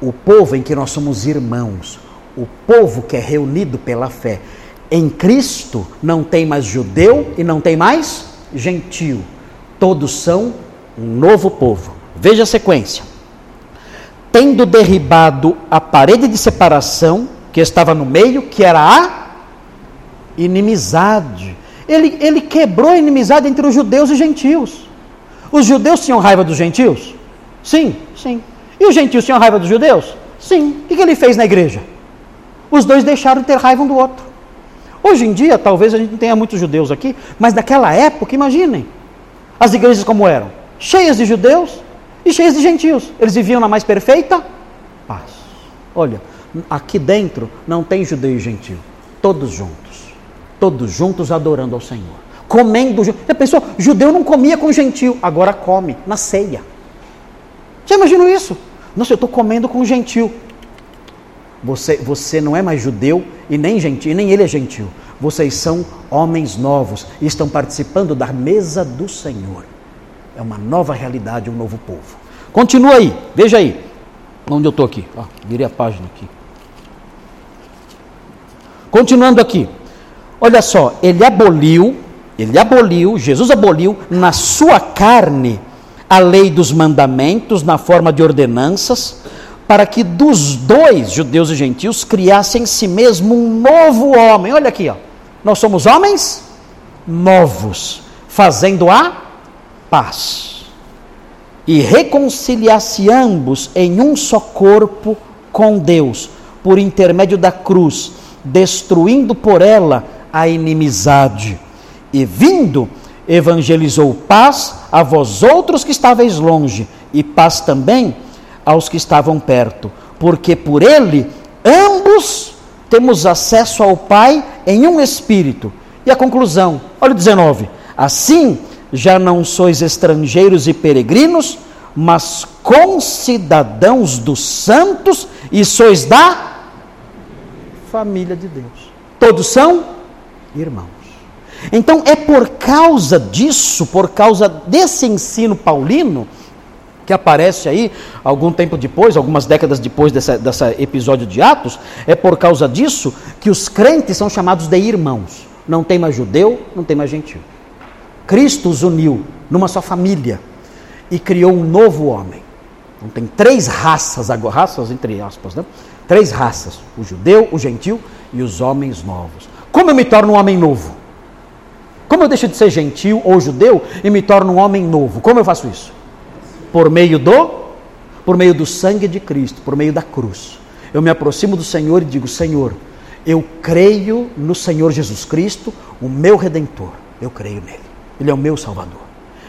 O povo em que nós somos irmãos. O povo que é reunido pela fé. Em Cristo não tem mais judeu e não tem mais gentil. Todos são um novo povo. Veja a sequência. Tendo derribado a parede de separação que estava no meio, que era a inimizade. Ele, ele quebrou a inimizade entre os judeus e gentios. Os judeus tinham raiva dos gentios? Sim, sim. E os gentios tinham raiva dos judeus? Sim. O que ele fez na igreja? Os dois deixaram de ter raiva um do outro. Hoje em dia, talvez a gente não tenha muitos judeus aqui, mas naquela época, imaginem, as igrejas como eram, cheias de judeus e cheias de gentios. Eles viviam na mais perfeita paz. Olha, aqui dentro não tem judeu e gentio, todos juntos, todos juntos adorando ao Senhor, comendo. Já pensou? Judeu não comia com gentio, agora come na ceia. Já imaginou isso? Nossa, eu estou comendo com gentil. Você, você não é mais judeu e nem gentil, nem ele é gentil. Vocês são homens novos e estão participando da mesa do Senhor. É uma nova realidade, um novo povo. Continua aí, veja aí. Onde eu estou aqui? Ah, virei a página aqui. Continuando aqui. Olha só, ele aboliu, ele aboliu, Jesus aboliu na sua carne a lei dos mandamentos na forma de ordenanças para que dos dois, judeus e gentios, criassem em si mesmo um novo homem. Olha aqui, ó. Nós somos homens novos, fazendo a paz. E reconciliasse ambos em um só corpo com Deus, por intermédio da cruz, destruindo por ela a inimizade. E vindo, evangelizou paz a vós outros que estáveis longe, e paz também aos que estavam perto, porque por ele ambos temos acesso ao Pai em um espírito. E a conclusão, olha o 19: Assim já não sois estrangeiros e peregrinos, mas concidadãos dos santos e sois da família de Deus. Todos são irmãos. Então é por causa disso, por causa desse ensino paulino, que aparece aí algum tempo depois, algumas décadas depois desse dessa episódio de Atos, é por causa disso que os crentes são chamados de irmãos. Não tem mais judeu, não tem mais gentil. Cristo os uniu numa só família e criou um novo homem. Então tem três raças raças entre aspas, né? Três raças: o judeu, o gentil e os homens novos. Como eu me torno um homem novo? Como eu deixo de ser gentil ou judeu e me torno um homem novo? Como eu faço isso? Por meio do por meio do sangue de Cristo, por meio da cruz. Eu me aproximo do Senhor e digo: Senhor, eu creio no Senhor Jesus Cristo, o meu redentor. Eu creio nele. Ele é o meu salvador.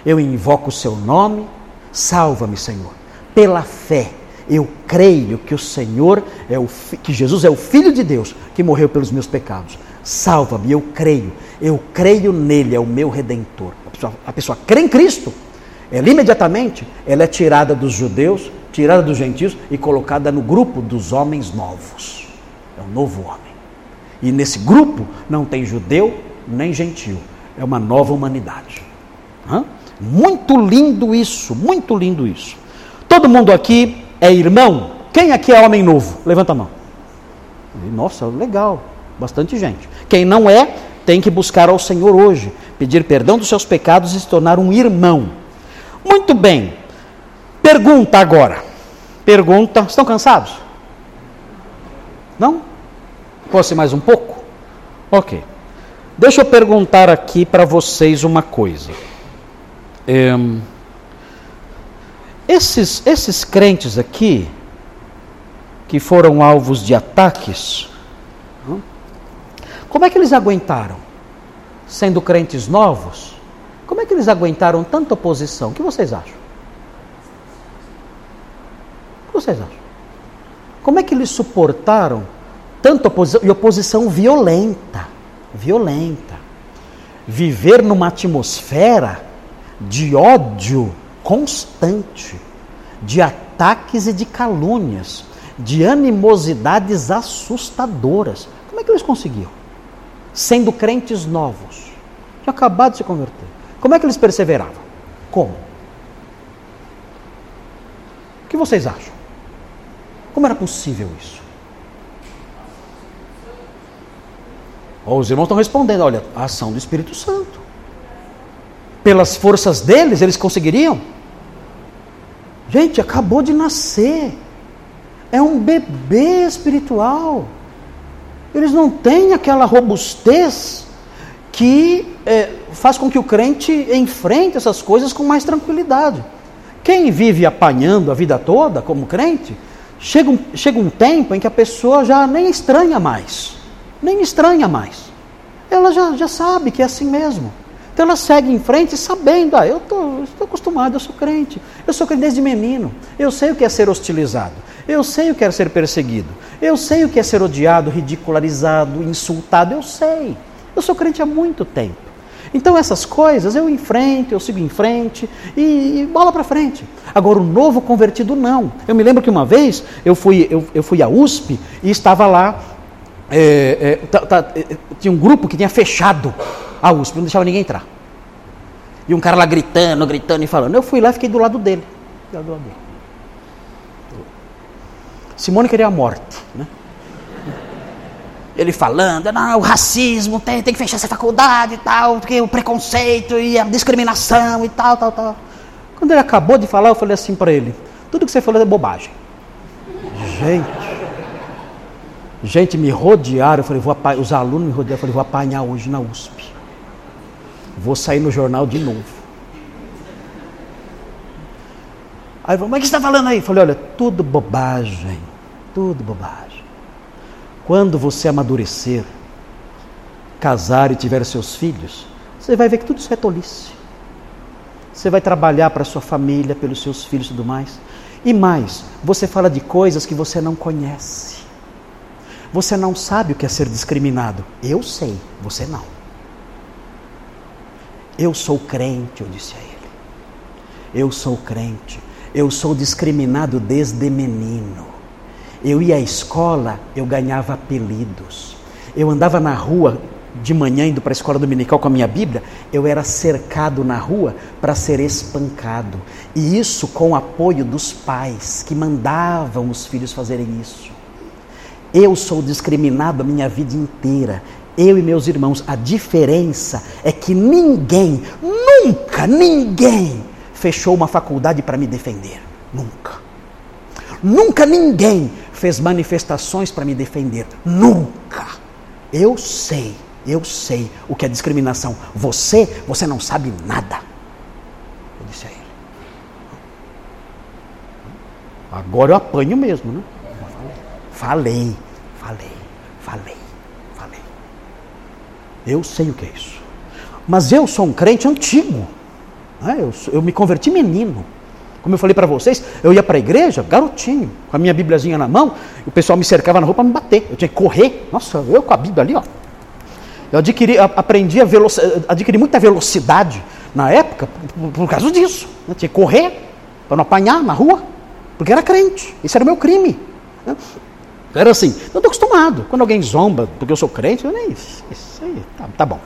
Eu invoco o seu nome. Salva-me, Senhor. Pela fé, eu creio que o Senhor é o que Jesus é o filho de Deus que morreu pelos meus pecados. Salva-me, eu creio. Eu creio nele, é o meu redentor. A pessoa, a pessoa crê em Cristo ela imediatamente ela é tirada dos judeus, tirada dos gentios e colocada no grupo dos homens novos. é um novo homem. E nesse grupo não tem judeu nem gentil, é uma nova humanidade. Hã? Muito lindo isso, muito lindo isso. Todo mundo aqui é irmão? Quem aqui é homem novo? Levanta a mão. Nossa, legal, bastante gente. Quem não é, tem que buscar ao Senhor hoje, pedir perdão dos seus pecados e se tornar um irmão. Muito bem. Pergunta agora. Pergunta. Estão cansados? Não? Posso mais um pouco? Ok. Deixa eu perguntar aqui para vocês uma coisa. É, esses, esses crentes aqui, que foram alvos de ataques, como é que eles aguentaram? Sendo crentes novos, como é que eles aguentaram tanta oposição? O que vocês acham? O que vocês acham? Como é que eles suportaram tanta oposição e oposição violenta? Violenta. Viver numa atmosfera de ódio constante, de ataques e de calúnias, de animosidades assustadoras. Como é que eles conseguiam? sendo crentes novos, tinham acabado de se converter. Como é que eles perseveravam? Como? O que vocês acham? Como era possível isso? Oh, os irmãos estão respondendo: olha, a ação do Espírito Santo. Pelas forças deles, eles conseguiriam? Gente, acabou de nascer. É um bebê espiritual eles não têm aquela robustez que é, faz com que o crente enfrente essas coisas com mais tranquilidade. Quem vive apanhando a vida toda como crente, chega um, chega um tempo em que a pessoa já nem estranha mais. Nem estranha mais. Ela já, já sabe que é assim mesmo. Então ela segue em frente sabendo, ah, eu tô, estou acostumado, eu sou crente. Eu sou crente desde menino. Eu sei o que é ser hostilizado. Eu sei o que é ser perseguido. Eu sei o que é ser odiado, ridicularizado, insultado. Eu sei. Eu sou crente há muito tempo. Então essas coisas eu enfrento, eu sigo em frente e, e bola para frente. Agora o novo convertido não. Eu me lembro que uma vez eu fui, eu, eu fui à USP e estava lá, é, é, tinha um grupo que tinha fechado a USP, não deixava ninguém entrar. E um cara lá gritando, gritando e falando. Eu fui lá e fiquei do lado dele. Do lado dele. Simone queria a morte. Né? Ele falando, não, o racismo, tem, tem que fechar essa faculdade e tal, porque o preconceito e a discriminação e tal, tal, tal. Quando ele acabou de falar, eu falei assim para ele, tudo que você falou é bobagem. Gente, gente me rodearam, eu falei, vou apanhar, os alunos me rodearam, eu falei, vou apanhar hoje na USP. Vou sair no jornal de novo. Aí falou, mas o que você está falando aí? Eu falei, olha, tudo bobagem, tudo bobagem. Quando você amadurecer, casar e tiver seus filhos, você vai ver que tudo isso é tolice. Você vai trabalhar para sua família, pelos seus filhos e tudo mais. E mais, você fala de coisas que você não conhece. Você não sabe o que é ser discriminado. Eu sei, você não. Eu sou crente, eu disse a ele. Eu sou crente. Eu sou discriminado desde menino. Eu ia à escola, eu ganhava apelidos. Eu andava na rua de manhã indo para a escola dominical com a minha Bíblia, eu era cercado na rua para ser espancado. E isso com o apoio dos pais que mandavam os filhos fazerem isso. Eu sou discriminado a minha vida inteira. Eu e meus irmãos, a diferença é que ninguém, nunca ninguém fechou uma faculdade para me defender. Nunca. Nunca ninguém fez manifestações para me defender. Nunca. Eu sei, eu sei o que é discriminação. Você, você não sabe nada. Eu disse a ele. Agora eu apanho mesmo, né? Falei, falei, falei, falei. Eu sei o que é isso. Mas eu sou um crente antigo. Ah, eu, eu me converti menino. Como eu falei para vocês, eu ia para a igreja, garotinho, com a minha Bíbliazinha na mão, o pessoal me cercava na roupa para me bater. Eu tinha que correr. Nossa, eu com a Bíblia ali, ó. Eu adquiri, aprendi a adquiri muita velocidade na época por, por causa disso. Eu né? tinha que correr para não apanhar na rua, porque era crente. Isso era o meu crime. Né? Era assim, eu estou acostumado. Quando alguém zomba porque eu sou crente, eu nem. Isso aí, tá, tá bom.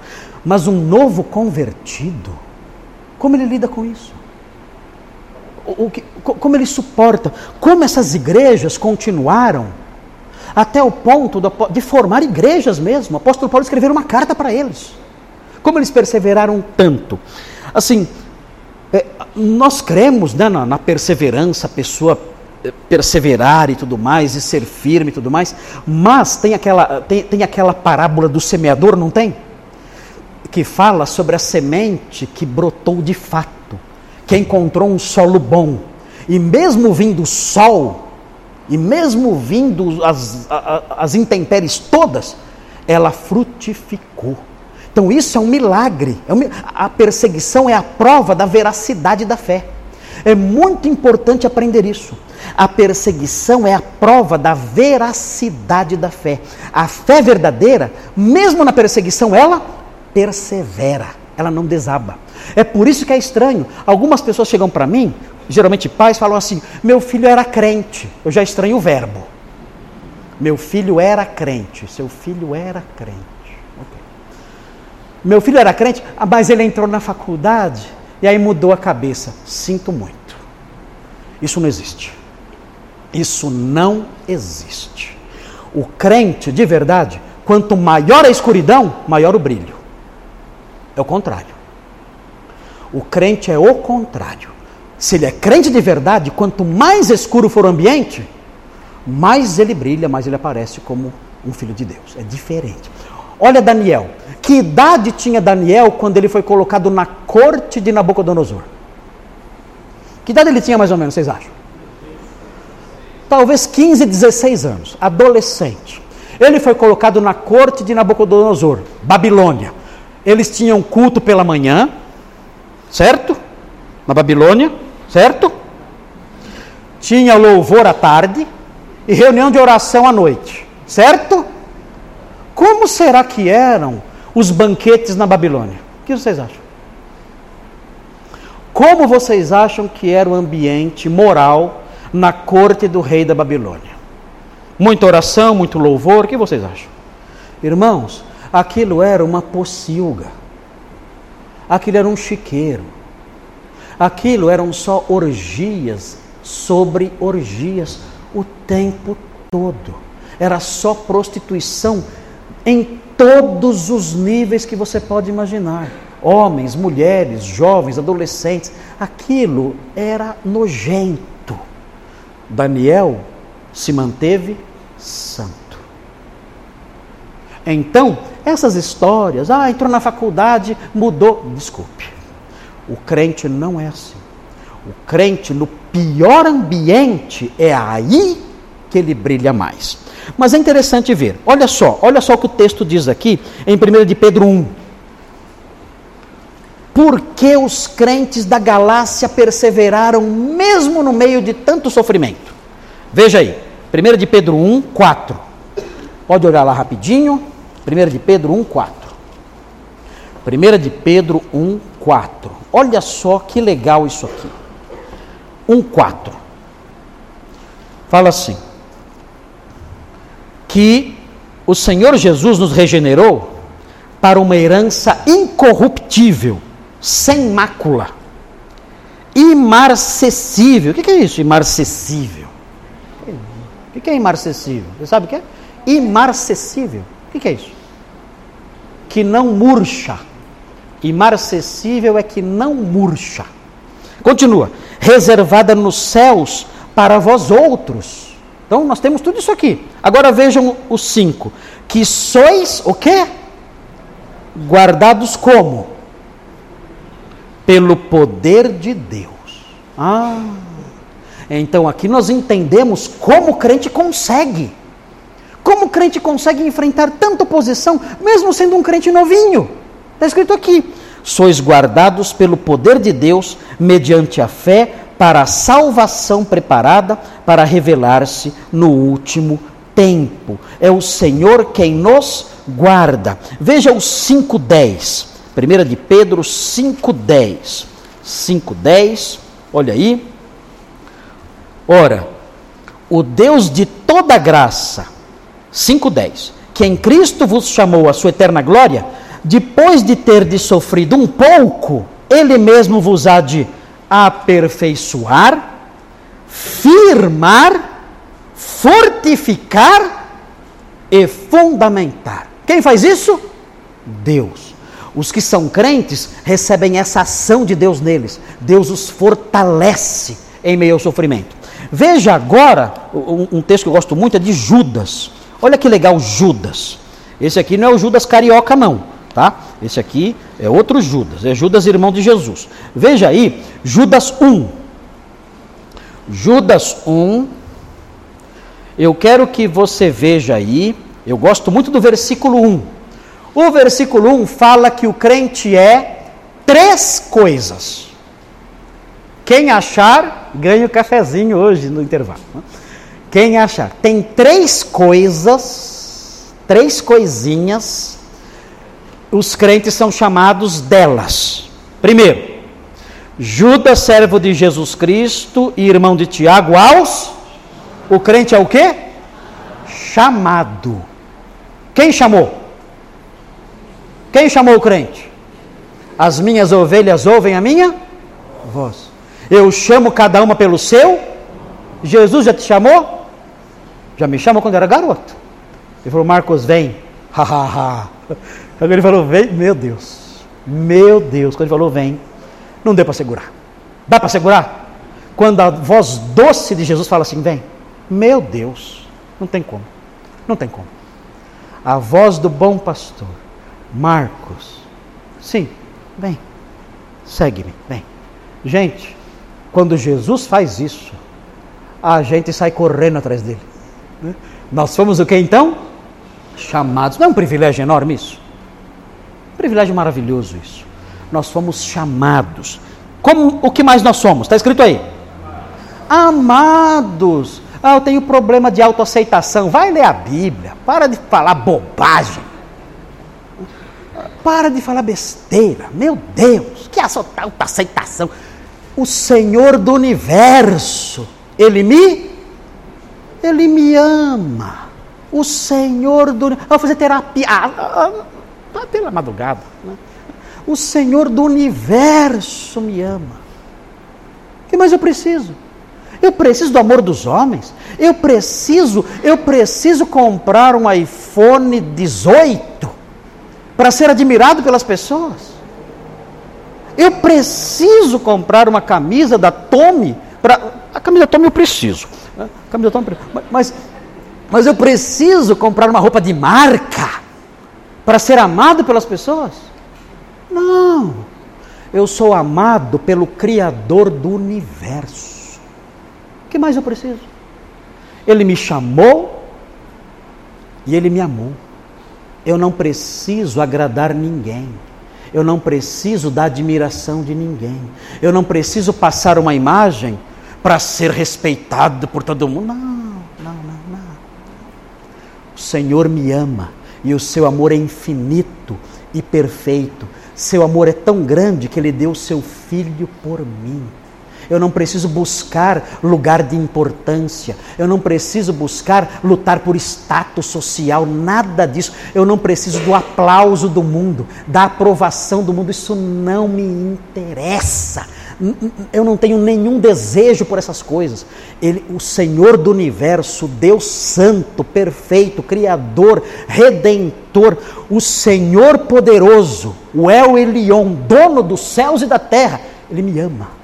Mas um novo convertido, como ele lida com isso? O, o, como ele suporta? Como essas igrejas continuaram até o ponto de formar igrejas mesmo. O apóstolo Paulo escreveu uma carta para eles. Como eles perseveraram tanto. Assim, é, nós cremos né, na, na perseverança, a pessoa perseverar e tudo mais, e ser firme e tudo mais, mas tem aquela, tem, tem aquela parábola do semeador, não tem? Que fala sobre a semente que brotou de fato, que encontrou um solo bom, e mesmo vindo o sol, e mesmo vindo as, as intempéries todas, ela frutificou. Então isso é um milagre. É a perseguição é a prova da veracidade da fé. É muito importante aprender isso. A perseguição é a prova da veracidade da fé. A fé verdadeira, mesmo na perseguição, ela persevera, ela não desaba. É por isso que é estranho. Algumas pessoas chegam para mim, geralmente pais, falam assim: meu filho era crente. Eu já estranho o verbo. Meu filho era crente. Seu filho era crente. Okay. Meu filho era crente, ah, mas ele entrou na faculdade e aí mudou a cabeça. Sinto muito. Isso não existe. Isso não existe. O crente de verdade, quanto maior a escuridão, maior o brilho. É o contrário. O crente é o contrário. Se ele é crente de verdade, quanto mais escuro for o ambiente, mais ele brilha, mais ele aparece como um filho de Deus. É diferente. Olha Daniel. Que idade tinha Daniel quando ele foi colocado na corte de Nabucodonosor? Que idade ele tinha mais ou menos, vocês acham? Talvez 15, 16 anos, adolescente. Ele foi colocado na corte de Nabucodonosor, Babilônia. Eles tinham culto pela manhã, certo? Na Babilônia, certo? Tinha louvor à tarde e reunião de oração à noite, certo? Como será que eram os banquetes na Babilônia? O que vocês acham? Como vocês acham que era o ambiente moral na corte do rei da Babilônia. Muita oração, muito louvor, o que vocês acham? Irmãos, aquilo era uma pocilga, aquilo era um chiqueiro, aquilo eram só orgias sobre orgias o tempo todo. Era só prostituição em todos os níveis que você pode imaginar. Homens, mulheres, jovens, adolescentes, aquilo era nojento Daniel se manteve santo. Então, essas histórias, ah, entrou na faculdade, mudou. Desculpe. O crente não é assim. O crente, no pior ambiente, é aí que ele brilha mais. Mas é interessante ver. Olha só, olha só o que o texto diz aqui em 1 de Pedro 1. Por que os crentes da Galácia perseveraram mesmo no meio de tanto sofrimento? Veja aí, 1 de Pedro 1, 4. Pode olhar lá rapidinho. 1 de Pedro 1, 4. 1 de Pedro 1, 4. Olha só que legal isso aqui. 1, 4. Fala assim: Que o Senhor Jesus nos regenerou para uma herança incorruptível sem mácula, imarcessível. O que é isso, imarcessível? O que é imarcessível? Você sabe o que é? Imarcessível. O que é isso? Que não murcha. Imarcessível é que não murcha. Continua. Reservada nos céus para vós outros. Então nós temos tudo isso aqui. Agora vejam os cinco. Que sois o quê? Guardados como? Pelo poder de Deus. Ah, então aqui nós entendemos como o crente consegue. Como o crente consegue enfrentar tanta oposição, mesmo sendo um crente novinho. Está escrito aqui: sois guardados pelo poder de Deus, mediante a fé, para a salvação preparada para revelar-se no último tempo. É o Senhor quem nos guarda. Veja o 5,10. 1 de Pedro 5,10. 5,10, olha aí. Ora, o Deus de toda graça, 5:10. Que em Cristo vos chamou a sua eterna glória, depois de ter de sofrido um pouco, ele mesmo vos há de aperfeiçoar, firmar, fortificar e fundamentar. Quem faz isso? Deus. Os que são crentes recebem essa ação de Deus neles. Deus os fortalece em meio ao sofrimento. Veja agora um, texto que eu gosto muito é de Judas. Olha que legal Judas. Esse aqui não é o Judas carioca não, tá? Esse aqui é outro Judas, é Judas irmão de Jesus. Veja aí, Judas 1. Judas 1. Eu quero que você veja aí, eu gosto muito do versículo 1. O versículo 1 fala que o crente é três coisas. Quem achar, ganha o cafezinho hoje no intervalo. Né? Quem achar? Tem três coisas, três coisinhas, os crentes são chamados delas. Primeiro, Judas, servo de Jesus Cristo e irmão de Tiago, aos. O crente é o quê? Chamado. Quem chamou? Quem chamou o crente? As minhas ovelhas ouvem a minha voz. Eu chamo cada uma pelo seu. Jesus já te chamou? Já me chamou quando era garoto. Ele falou, Marcos, vem. Hahaha. Quando ele falou, vem, meu Deus. Meu Deus. Quando ele falou, vem, não deu para segurar. Dá para segurar? Quando a voz doce de Jesus fala assim, vem. Meu Deus. Não tem como. Não tem como. A voz do bom pastor. Marcos. Sim, vem. Segue-me, vem. Gente, quando Jesus faz isso, a gente sai correndo atrás dele. Né? Nós fomos o que então? Chamados. Não é um privilégio enorme isso? Um privilégio maravilhoso isso. Nós fomos chamados. Como o que mais nós somos? Está escrito aí. Amados. Ah, eu tenho problema de autoaceitação. Vai ler a Bíblia. Para de falar bobagem. Para de falar besteira. Meu Deus, que autoaceitação o Senhor do universo. Ele me ele me ama. O Senhor do universo. Vou fazer terapia. Ah, ah, ah, pela madrugada. Né? O Senhor do universo me ama. O que mais eu preciso? Eu preciso do amor dos homens. Eu preciso, eu preciso comprar um iPhone 18 para ser admirado pelas pessoas. Eu preciso comprar uma camisa da Tommy. Pra, a camisa da Tommy eu preciso. Né? Camisa Tommy, mas, mas eu preciso comprar uma roupa de marca para ser amado pelas pessoas? Não. Eu sou amado pelo Criador do universo. O que mais eu preciso? Ele me chamou e ele me amou. Eu não preciso agradar ninguém. Eu não preciso da admiração de ninguém. Eu não preciso passar uma imagem para ser respeitado por todo mundo. Não, não, não, não. O Senhor me ama e o seu amor é infinito e perfeito. Seu amor é tão grande que ele deu seu filho por mim. Eu não preciso buscar lugar de importância. Eu não preciso buscar lutar por status social, nada disso. Eu não preciso do aplauso do mundo, da aprovação do mundo. Isso não me interessa. Eu não tenho nenhum desejo por essas coisas. Ele, o Senhor do universo, Deus Santo, perfeito, Criador, Redentor, o Senhor poderoso, o El Elion, dono dos céus e da terra, Ele me ama.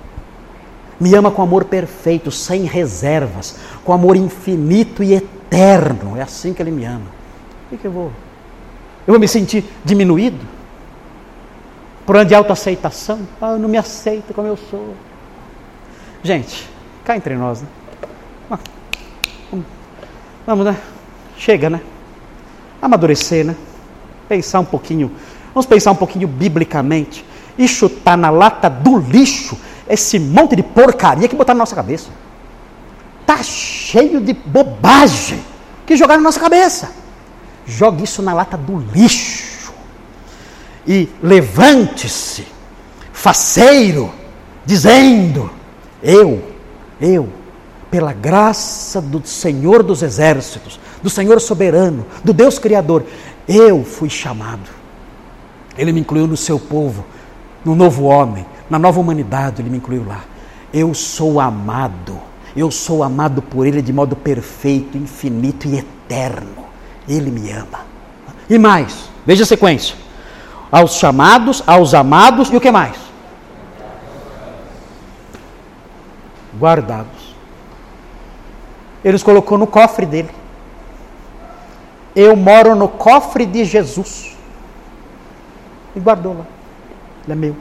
Me ama com amor perfeito, sem reservas, com amor infinito e eterno. É assim que Ele me ama. O que, eu vou? Eu vou me sentir diminuído? Por onde de autoaceitação? Ah, eu não me aceito como eu sou. Gente, cá entre nós, né? Vamos, né? Chega, né? Amadurecer, né? Pensar um pouquinho. Vamos pensar um pouquinho biblicamente e chutar na lata do lixo esse monte de porcaria que botaram na nossa cabeça. Tá cheio de bobagem que jogaram na nossa cabeça. Jogue isso na lata do lixo. E levante-se, faceiro, dizendo: Eu, eu, pela graça do Senhor dos exércitos, do Senhor soberano, do Deus Criador, eu fui chamado. Ele me incluiu no seu povo, no novo homem, na nova humanidade, ele me incluiu lá. Eu sou amado, eu sou amado por Ele de modo perfeito, infinito e eterno. Ele me ama. E mais, veja a sequência: aos chamados, aos amados e o que mais? Guardados. Ele os colocou no cofre dele. Eu moro no cofre de Jesus. E guardou lá. Ele é meu.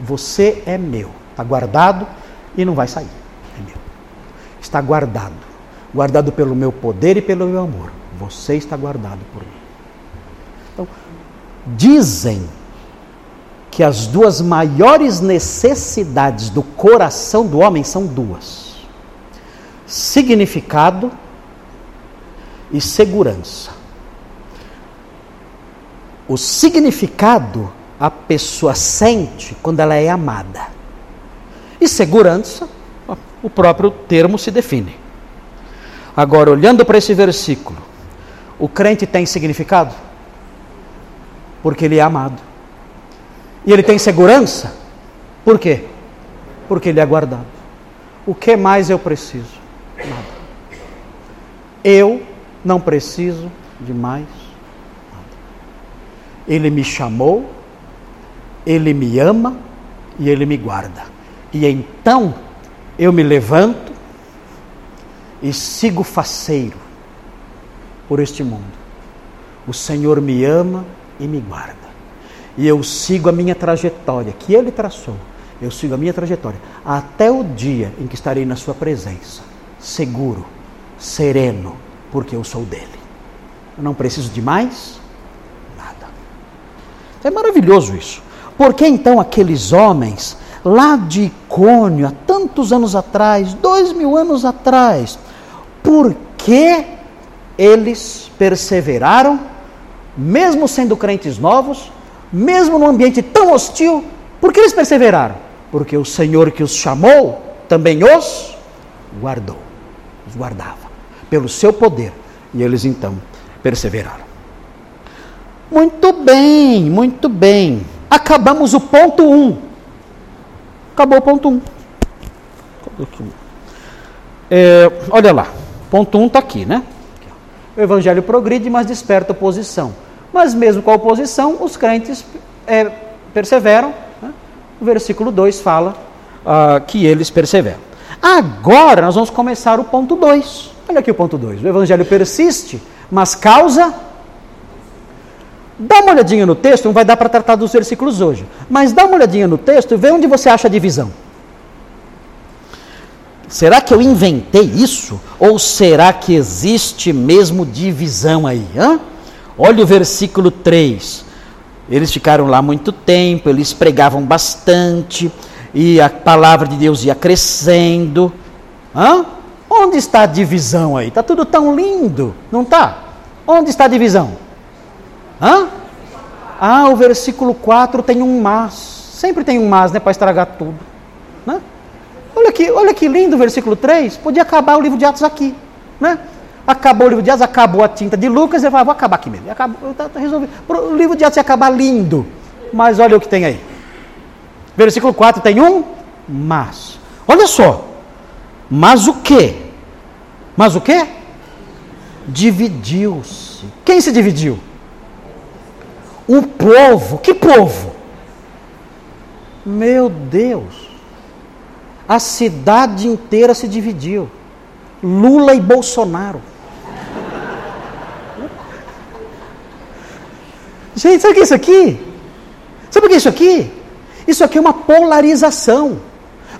Você é meu. Está guardado e não vai sair. É meu. Está guardado. Guardado pelo meu poder e pelo meu amor. Você está guardado por mim. Então, dizem que as duas maiores necessidades do coração do homem são duas: significado e segurança. O significado a pessoa sente quando ela é amada. E segurança, o próprio termo se define. Agora, olhando para esse versículo, o crente tem significado? Porque ele é amado. E ele tem segurança? Por quê? Porque ele é guardado. O que mais eu preciso? Nada. Eu não preciso de mais nada. Ele me chamou, ele me ama e ele me guarda. E então eu me levanto e sigo faceiro por este mundo. O Senhor me ama e me guarda. E eu sigo a minha trajetória que Ele traçou. Eu sigo a minha trajetória até o dia em que estarei na Sua presença, seguro, sereno, porque eu sou dele. Eu não preciso de mais nada. É maravilhoso isso. Por que então aqueles homens lá de Icônio, há tantos anos atrás, dois mil anos atrás, por que eles perseveraram, mesmo sendo crentes novos, mesmo num ambiente tão hostil, por que eles perseveraram? Porque o Senhor que os chamou também os guardou, os guardava, pelo seu poder, e eles então perseveraram. Muito bem, muito bem. Acabamos o ponto 1. Um. Acabou o ponto 1. Um. É, olha lá, ponto 1 um está aqui, né? O evangelho progride, mas desperta oposição. Mas mesmo com a oposição, os crentes é, perseveram. Né? O versículo 2 fala uh, que eles perseveram. Agora nós vamos começar o ponto 2. Olha aqui o ponto 2. O evangelho persiste, mas causa. Dá uma olhadinha no texto, não vai dar para tratar dos versículos hoje, mas dá uma olhadinha no texto e vê onde você acha a divisão. Será que eu inventei isso? Ou será que existe mesmo divisão aí? Hã? Olha o versículo 3. Eles ficaram lá muito tempo, eles pregavam bastante, e a palavra de Deus ia crescendo. Hã? Onde está a divisão aí? Está tudo tão lindo, não está? Onde está a divisão? Hã? Ah, o versículo 4 tem um mas. Sempre tem um mas, né? Para estragar tudo. Né? Olha que, olha que lindo o versículo 3. Podia acabar o livro de Atos aqui. Né? Acabou o livro de Atos, acabou a tinta de Lucas, ele falou, vou acabar aqui mesmo. Acabou, tá, tá resolvido. O livro de Atos ia acabar lindo. Mas olha o que tem aí. Versículo 4 tem um mas. Olha só. Mas o que? Mas o que? Dividiu-se. Quem se dividiu? O povo. Que povo? Meu Deus. A cidade inteira se dividiu. Lula e Bolsonaro. Gente, sabe o que é isso aqui? Sabe o que é isso aqui? Isso aqui é uma polarização.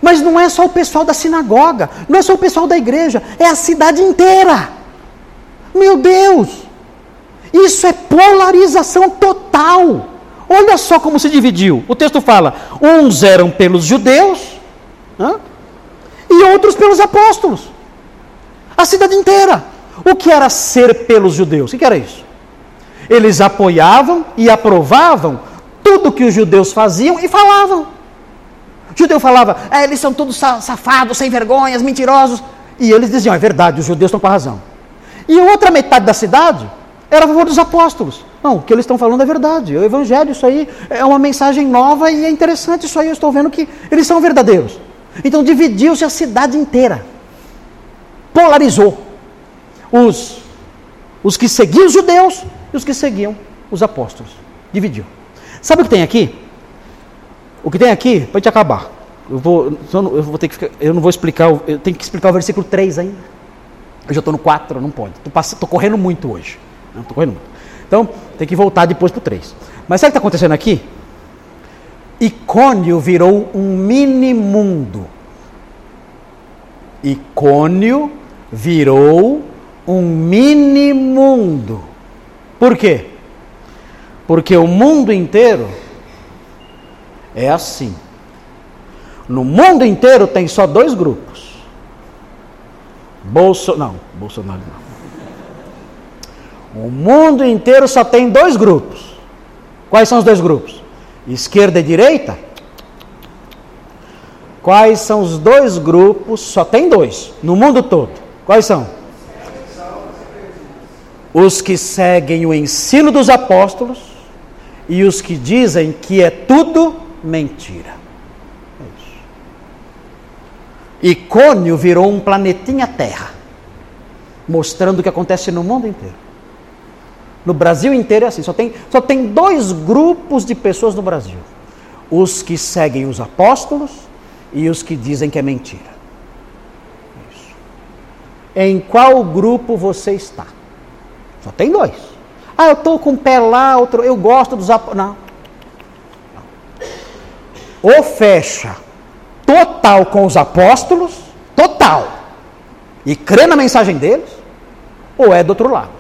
Mas não é só o pessoal da sinagoga, não é só o pessoal da igreja, é a cidade inteira. Meu Deus! Isso é polarização total. Olha só como se dividiu. O texto fala: uns eram pelos judeus Hã? E outros pelos apóstolos. A cidade inteira. O que era ser pelos judeus? O que era isso? Eles apoiavam e aprovavam tudo que os judeus faziam e falavam. O judeu falava, é, eles são todos safados, sem vergonhas, mentirosos. E eles diziam: é verdade, os judeus estão com a razão. E outra metade da cidade era a favor dos apóstolos. Não, o que eles estão falando é verdade. É o evangelho, isso aí é uma mensagem nova e é interessante. Isso aí eu estou vendo que eles são verdadeiros. Então dividiu-se a cidade inteira. Polarizou. Os, os que seguiam os judeus e os que seguiam os apóstolos. Dividiu. Sabe o que tem aqui? O que tem aqui, para gente acabar. Eu vou, eu vou ter que eu não vou explicar, eu tenho que explicar o versículo 3 ainda. Eu já estou no 4, não pode. Estou correndo muito hoje. Estou correndo muito. Então, tem que voltar depois para o 3. Mas sabe o que está acontecendo aqui? Icônio virou um mini mundo. Icônio virou um mini mundo. Por quê? Porque o mundo inteiro é assim. No mundo inteiro tem só dois grupos. Bolso, não, Bolsonaro não. O mundo inteiro só tem dois grupos. Quais são os dois grupos? Esquerda e direita? Quais são os dois grupos? Só tem dois no mundo todo. Quais são? Os que seguem o ensino dos apóstolos e os que dizem que é tudo mentira. É. Icônio virou um planetinha Terra, mostrando o que acontece no mundo inteiro. No Brasil inteiro é assim, só tem, só tem dois grupos de pessoas no Brasil: os que seguem os apóstolos e os que dizem que é mentira. Isso. Em qual grupo você está? Só tem dois. Ah, eu estou com um pé lá, outro, eu gosto dos apóstolos. Não. Ou fecha total com os apóstolos, total, e crê na mensagem deles, ou é do outro lado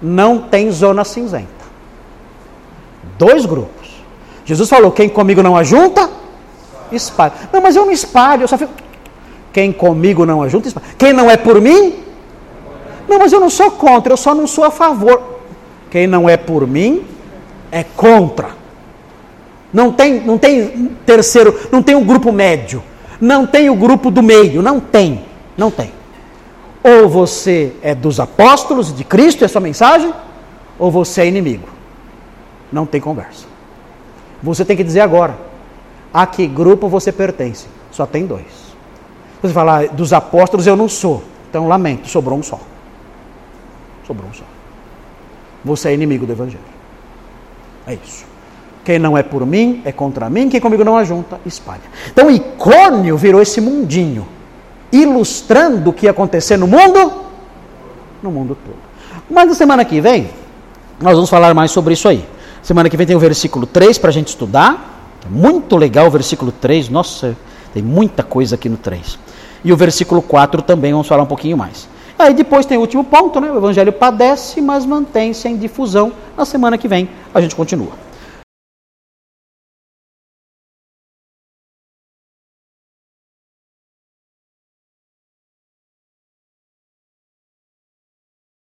não tem zona cinzenta. Dois grupos. Jesus falou: quem comigo não ajunta, espalha. Não, mas eu não espalho, eu só fico. Quem comigo não ajunta, espalha. Quem não é por mim? Não, mas eu não sou contra, eu só não sou a favor. Quem não é por mim é contra. Não tem, não tem terceiro, não tem um grupo médio, não tem o grupo do meio, não tem, não tem. Ou você é dos apóstolos de Cristo, é sua mensagem, ou você é inimigo. Não tem conversa. Você tem que dizer agora a que grupo você pertence. Só tem dois. Você fala, ah, dos apóstolos eu não sou. Então lamento, sobrou um só. Sobrou um só. Você é inimigo do Evangelho. É isso. Quem não é por mim é contra mim, quem comigo não ajunta, espalha. Então, Icônio virou esse mundinho ilustrando o que ia acontecer no mundo, no mundo todo. Mas na semana que vem, nós vamos falar mais sobre isso aí. Semana que vem tem o versículo 3 para a gente estudar. Muito legal o versículo 3. Nossa, tem muita coisa aqui no 3. E o versículo 4 também vamos falar um pouquinho mais. Aí depois tem o último ponto, né? O evangelho padece, mas mantém-se em difusão. Na semana que vem a gente continua.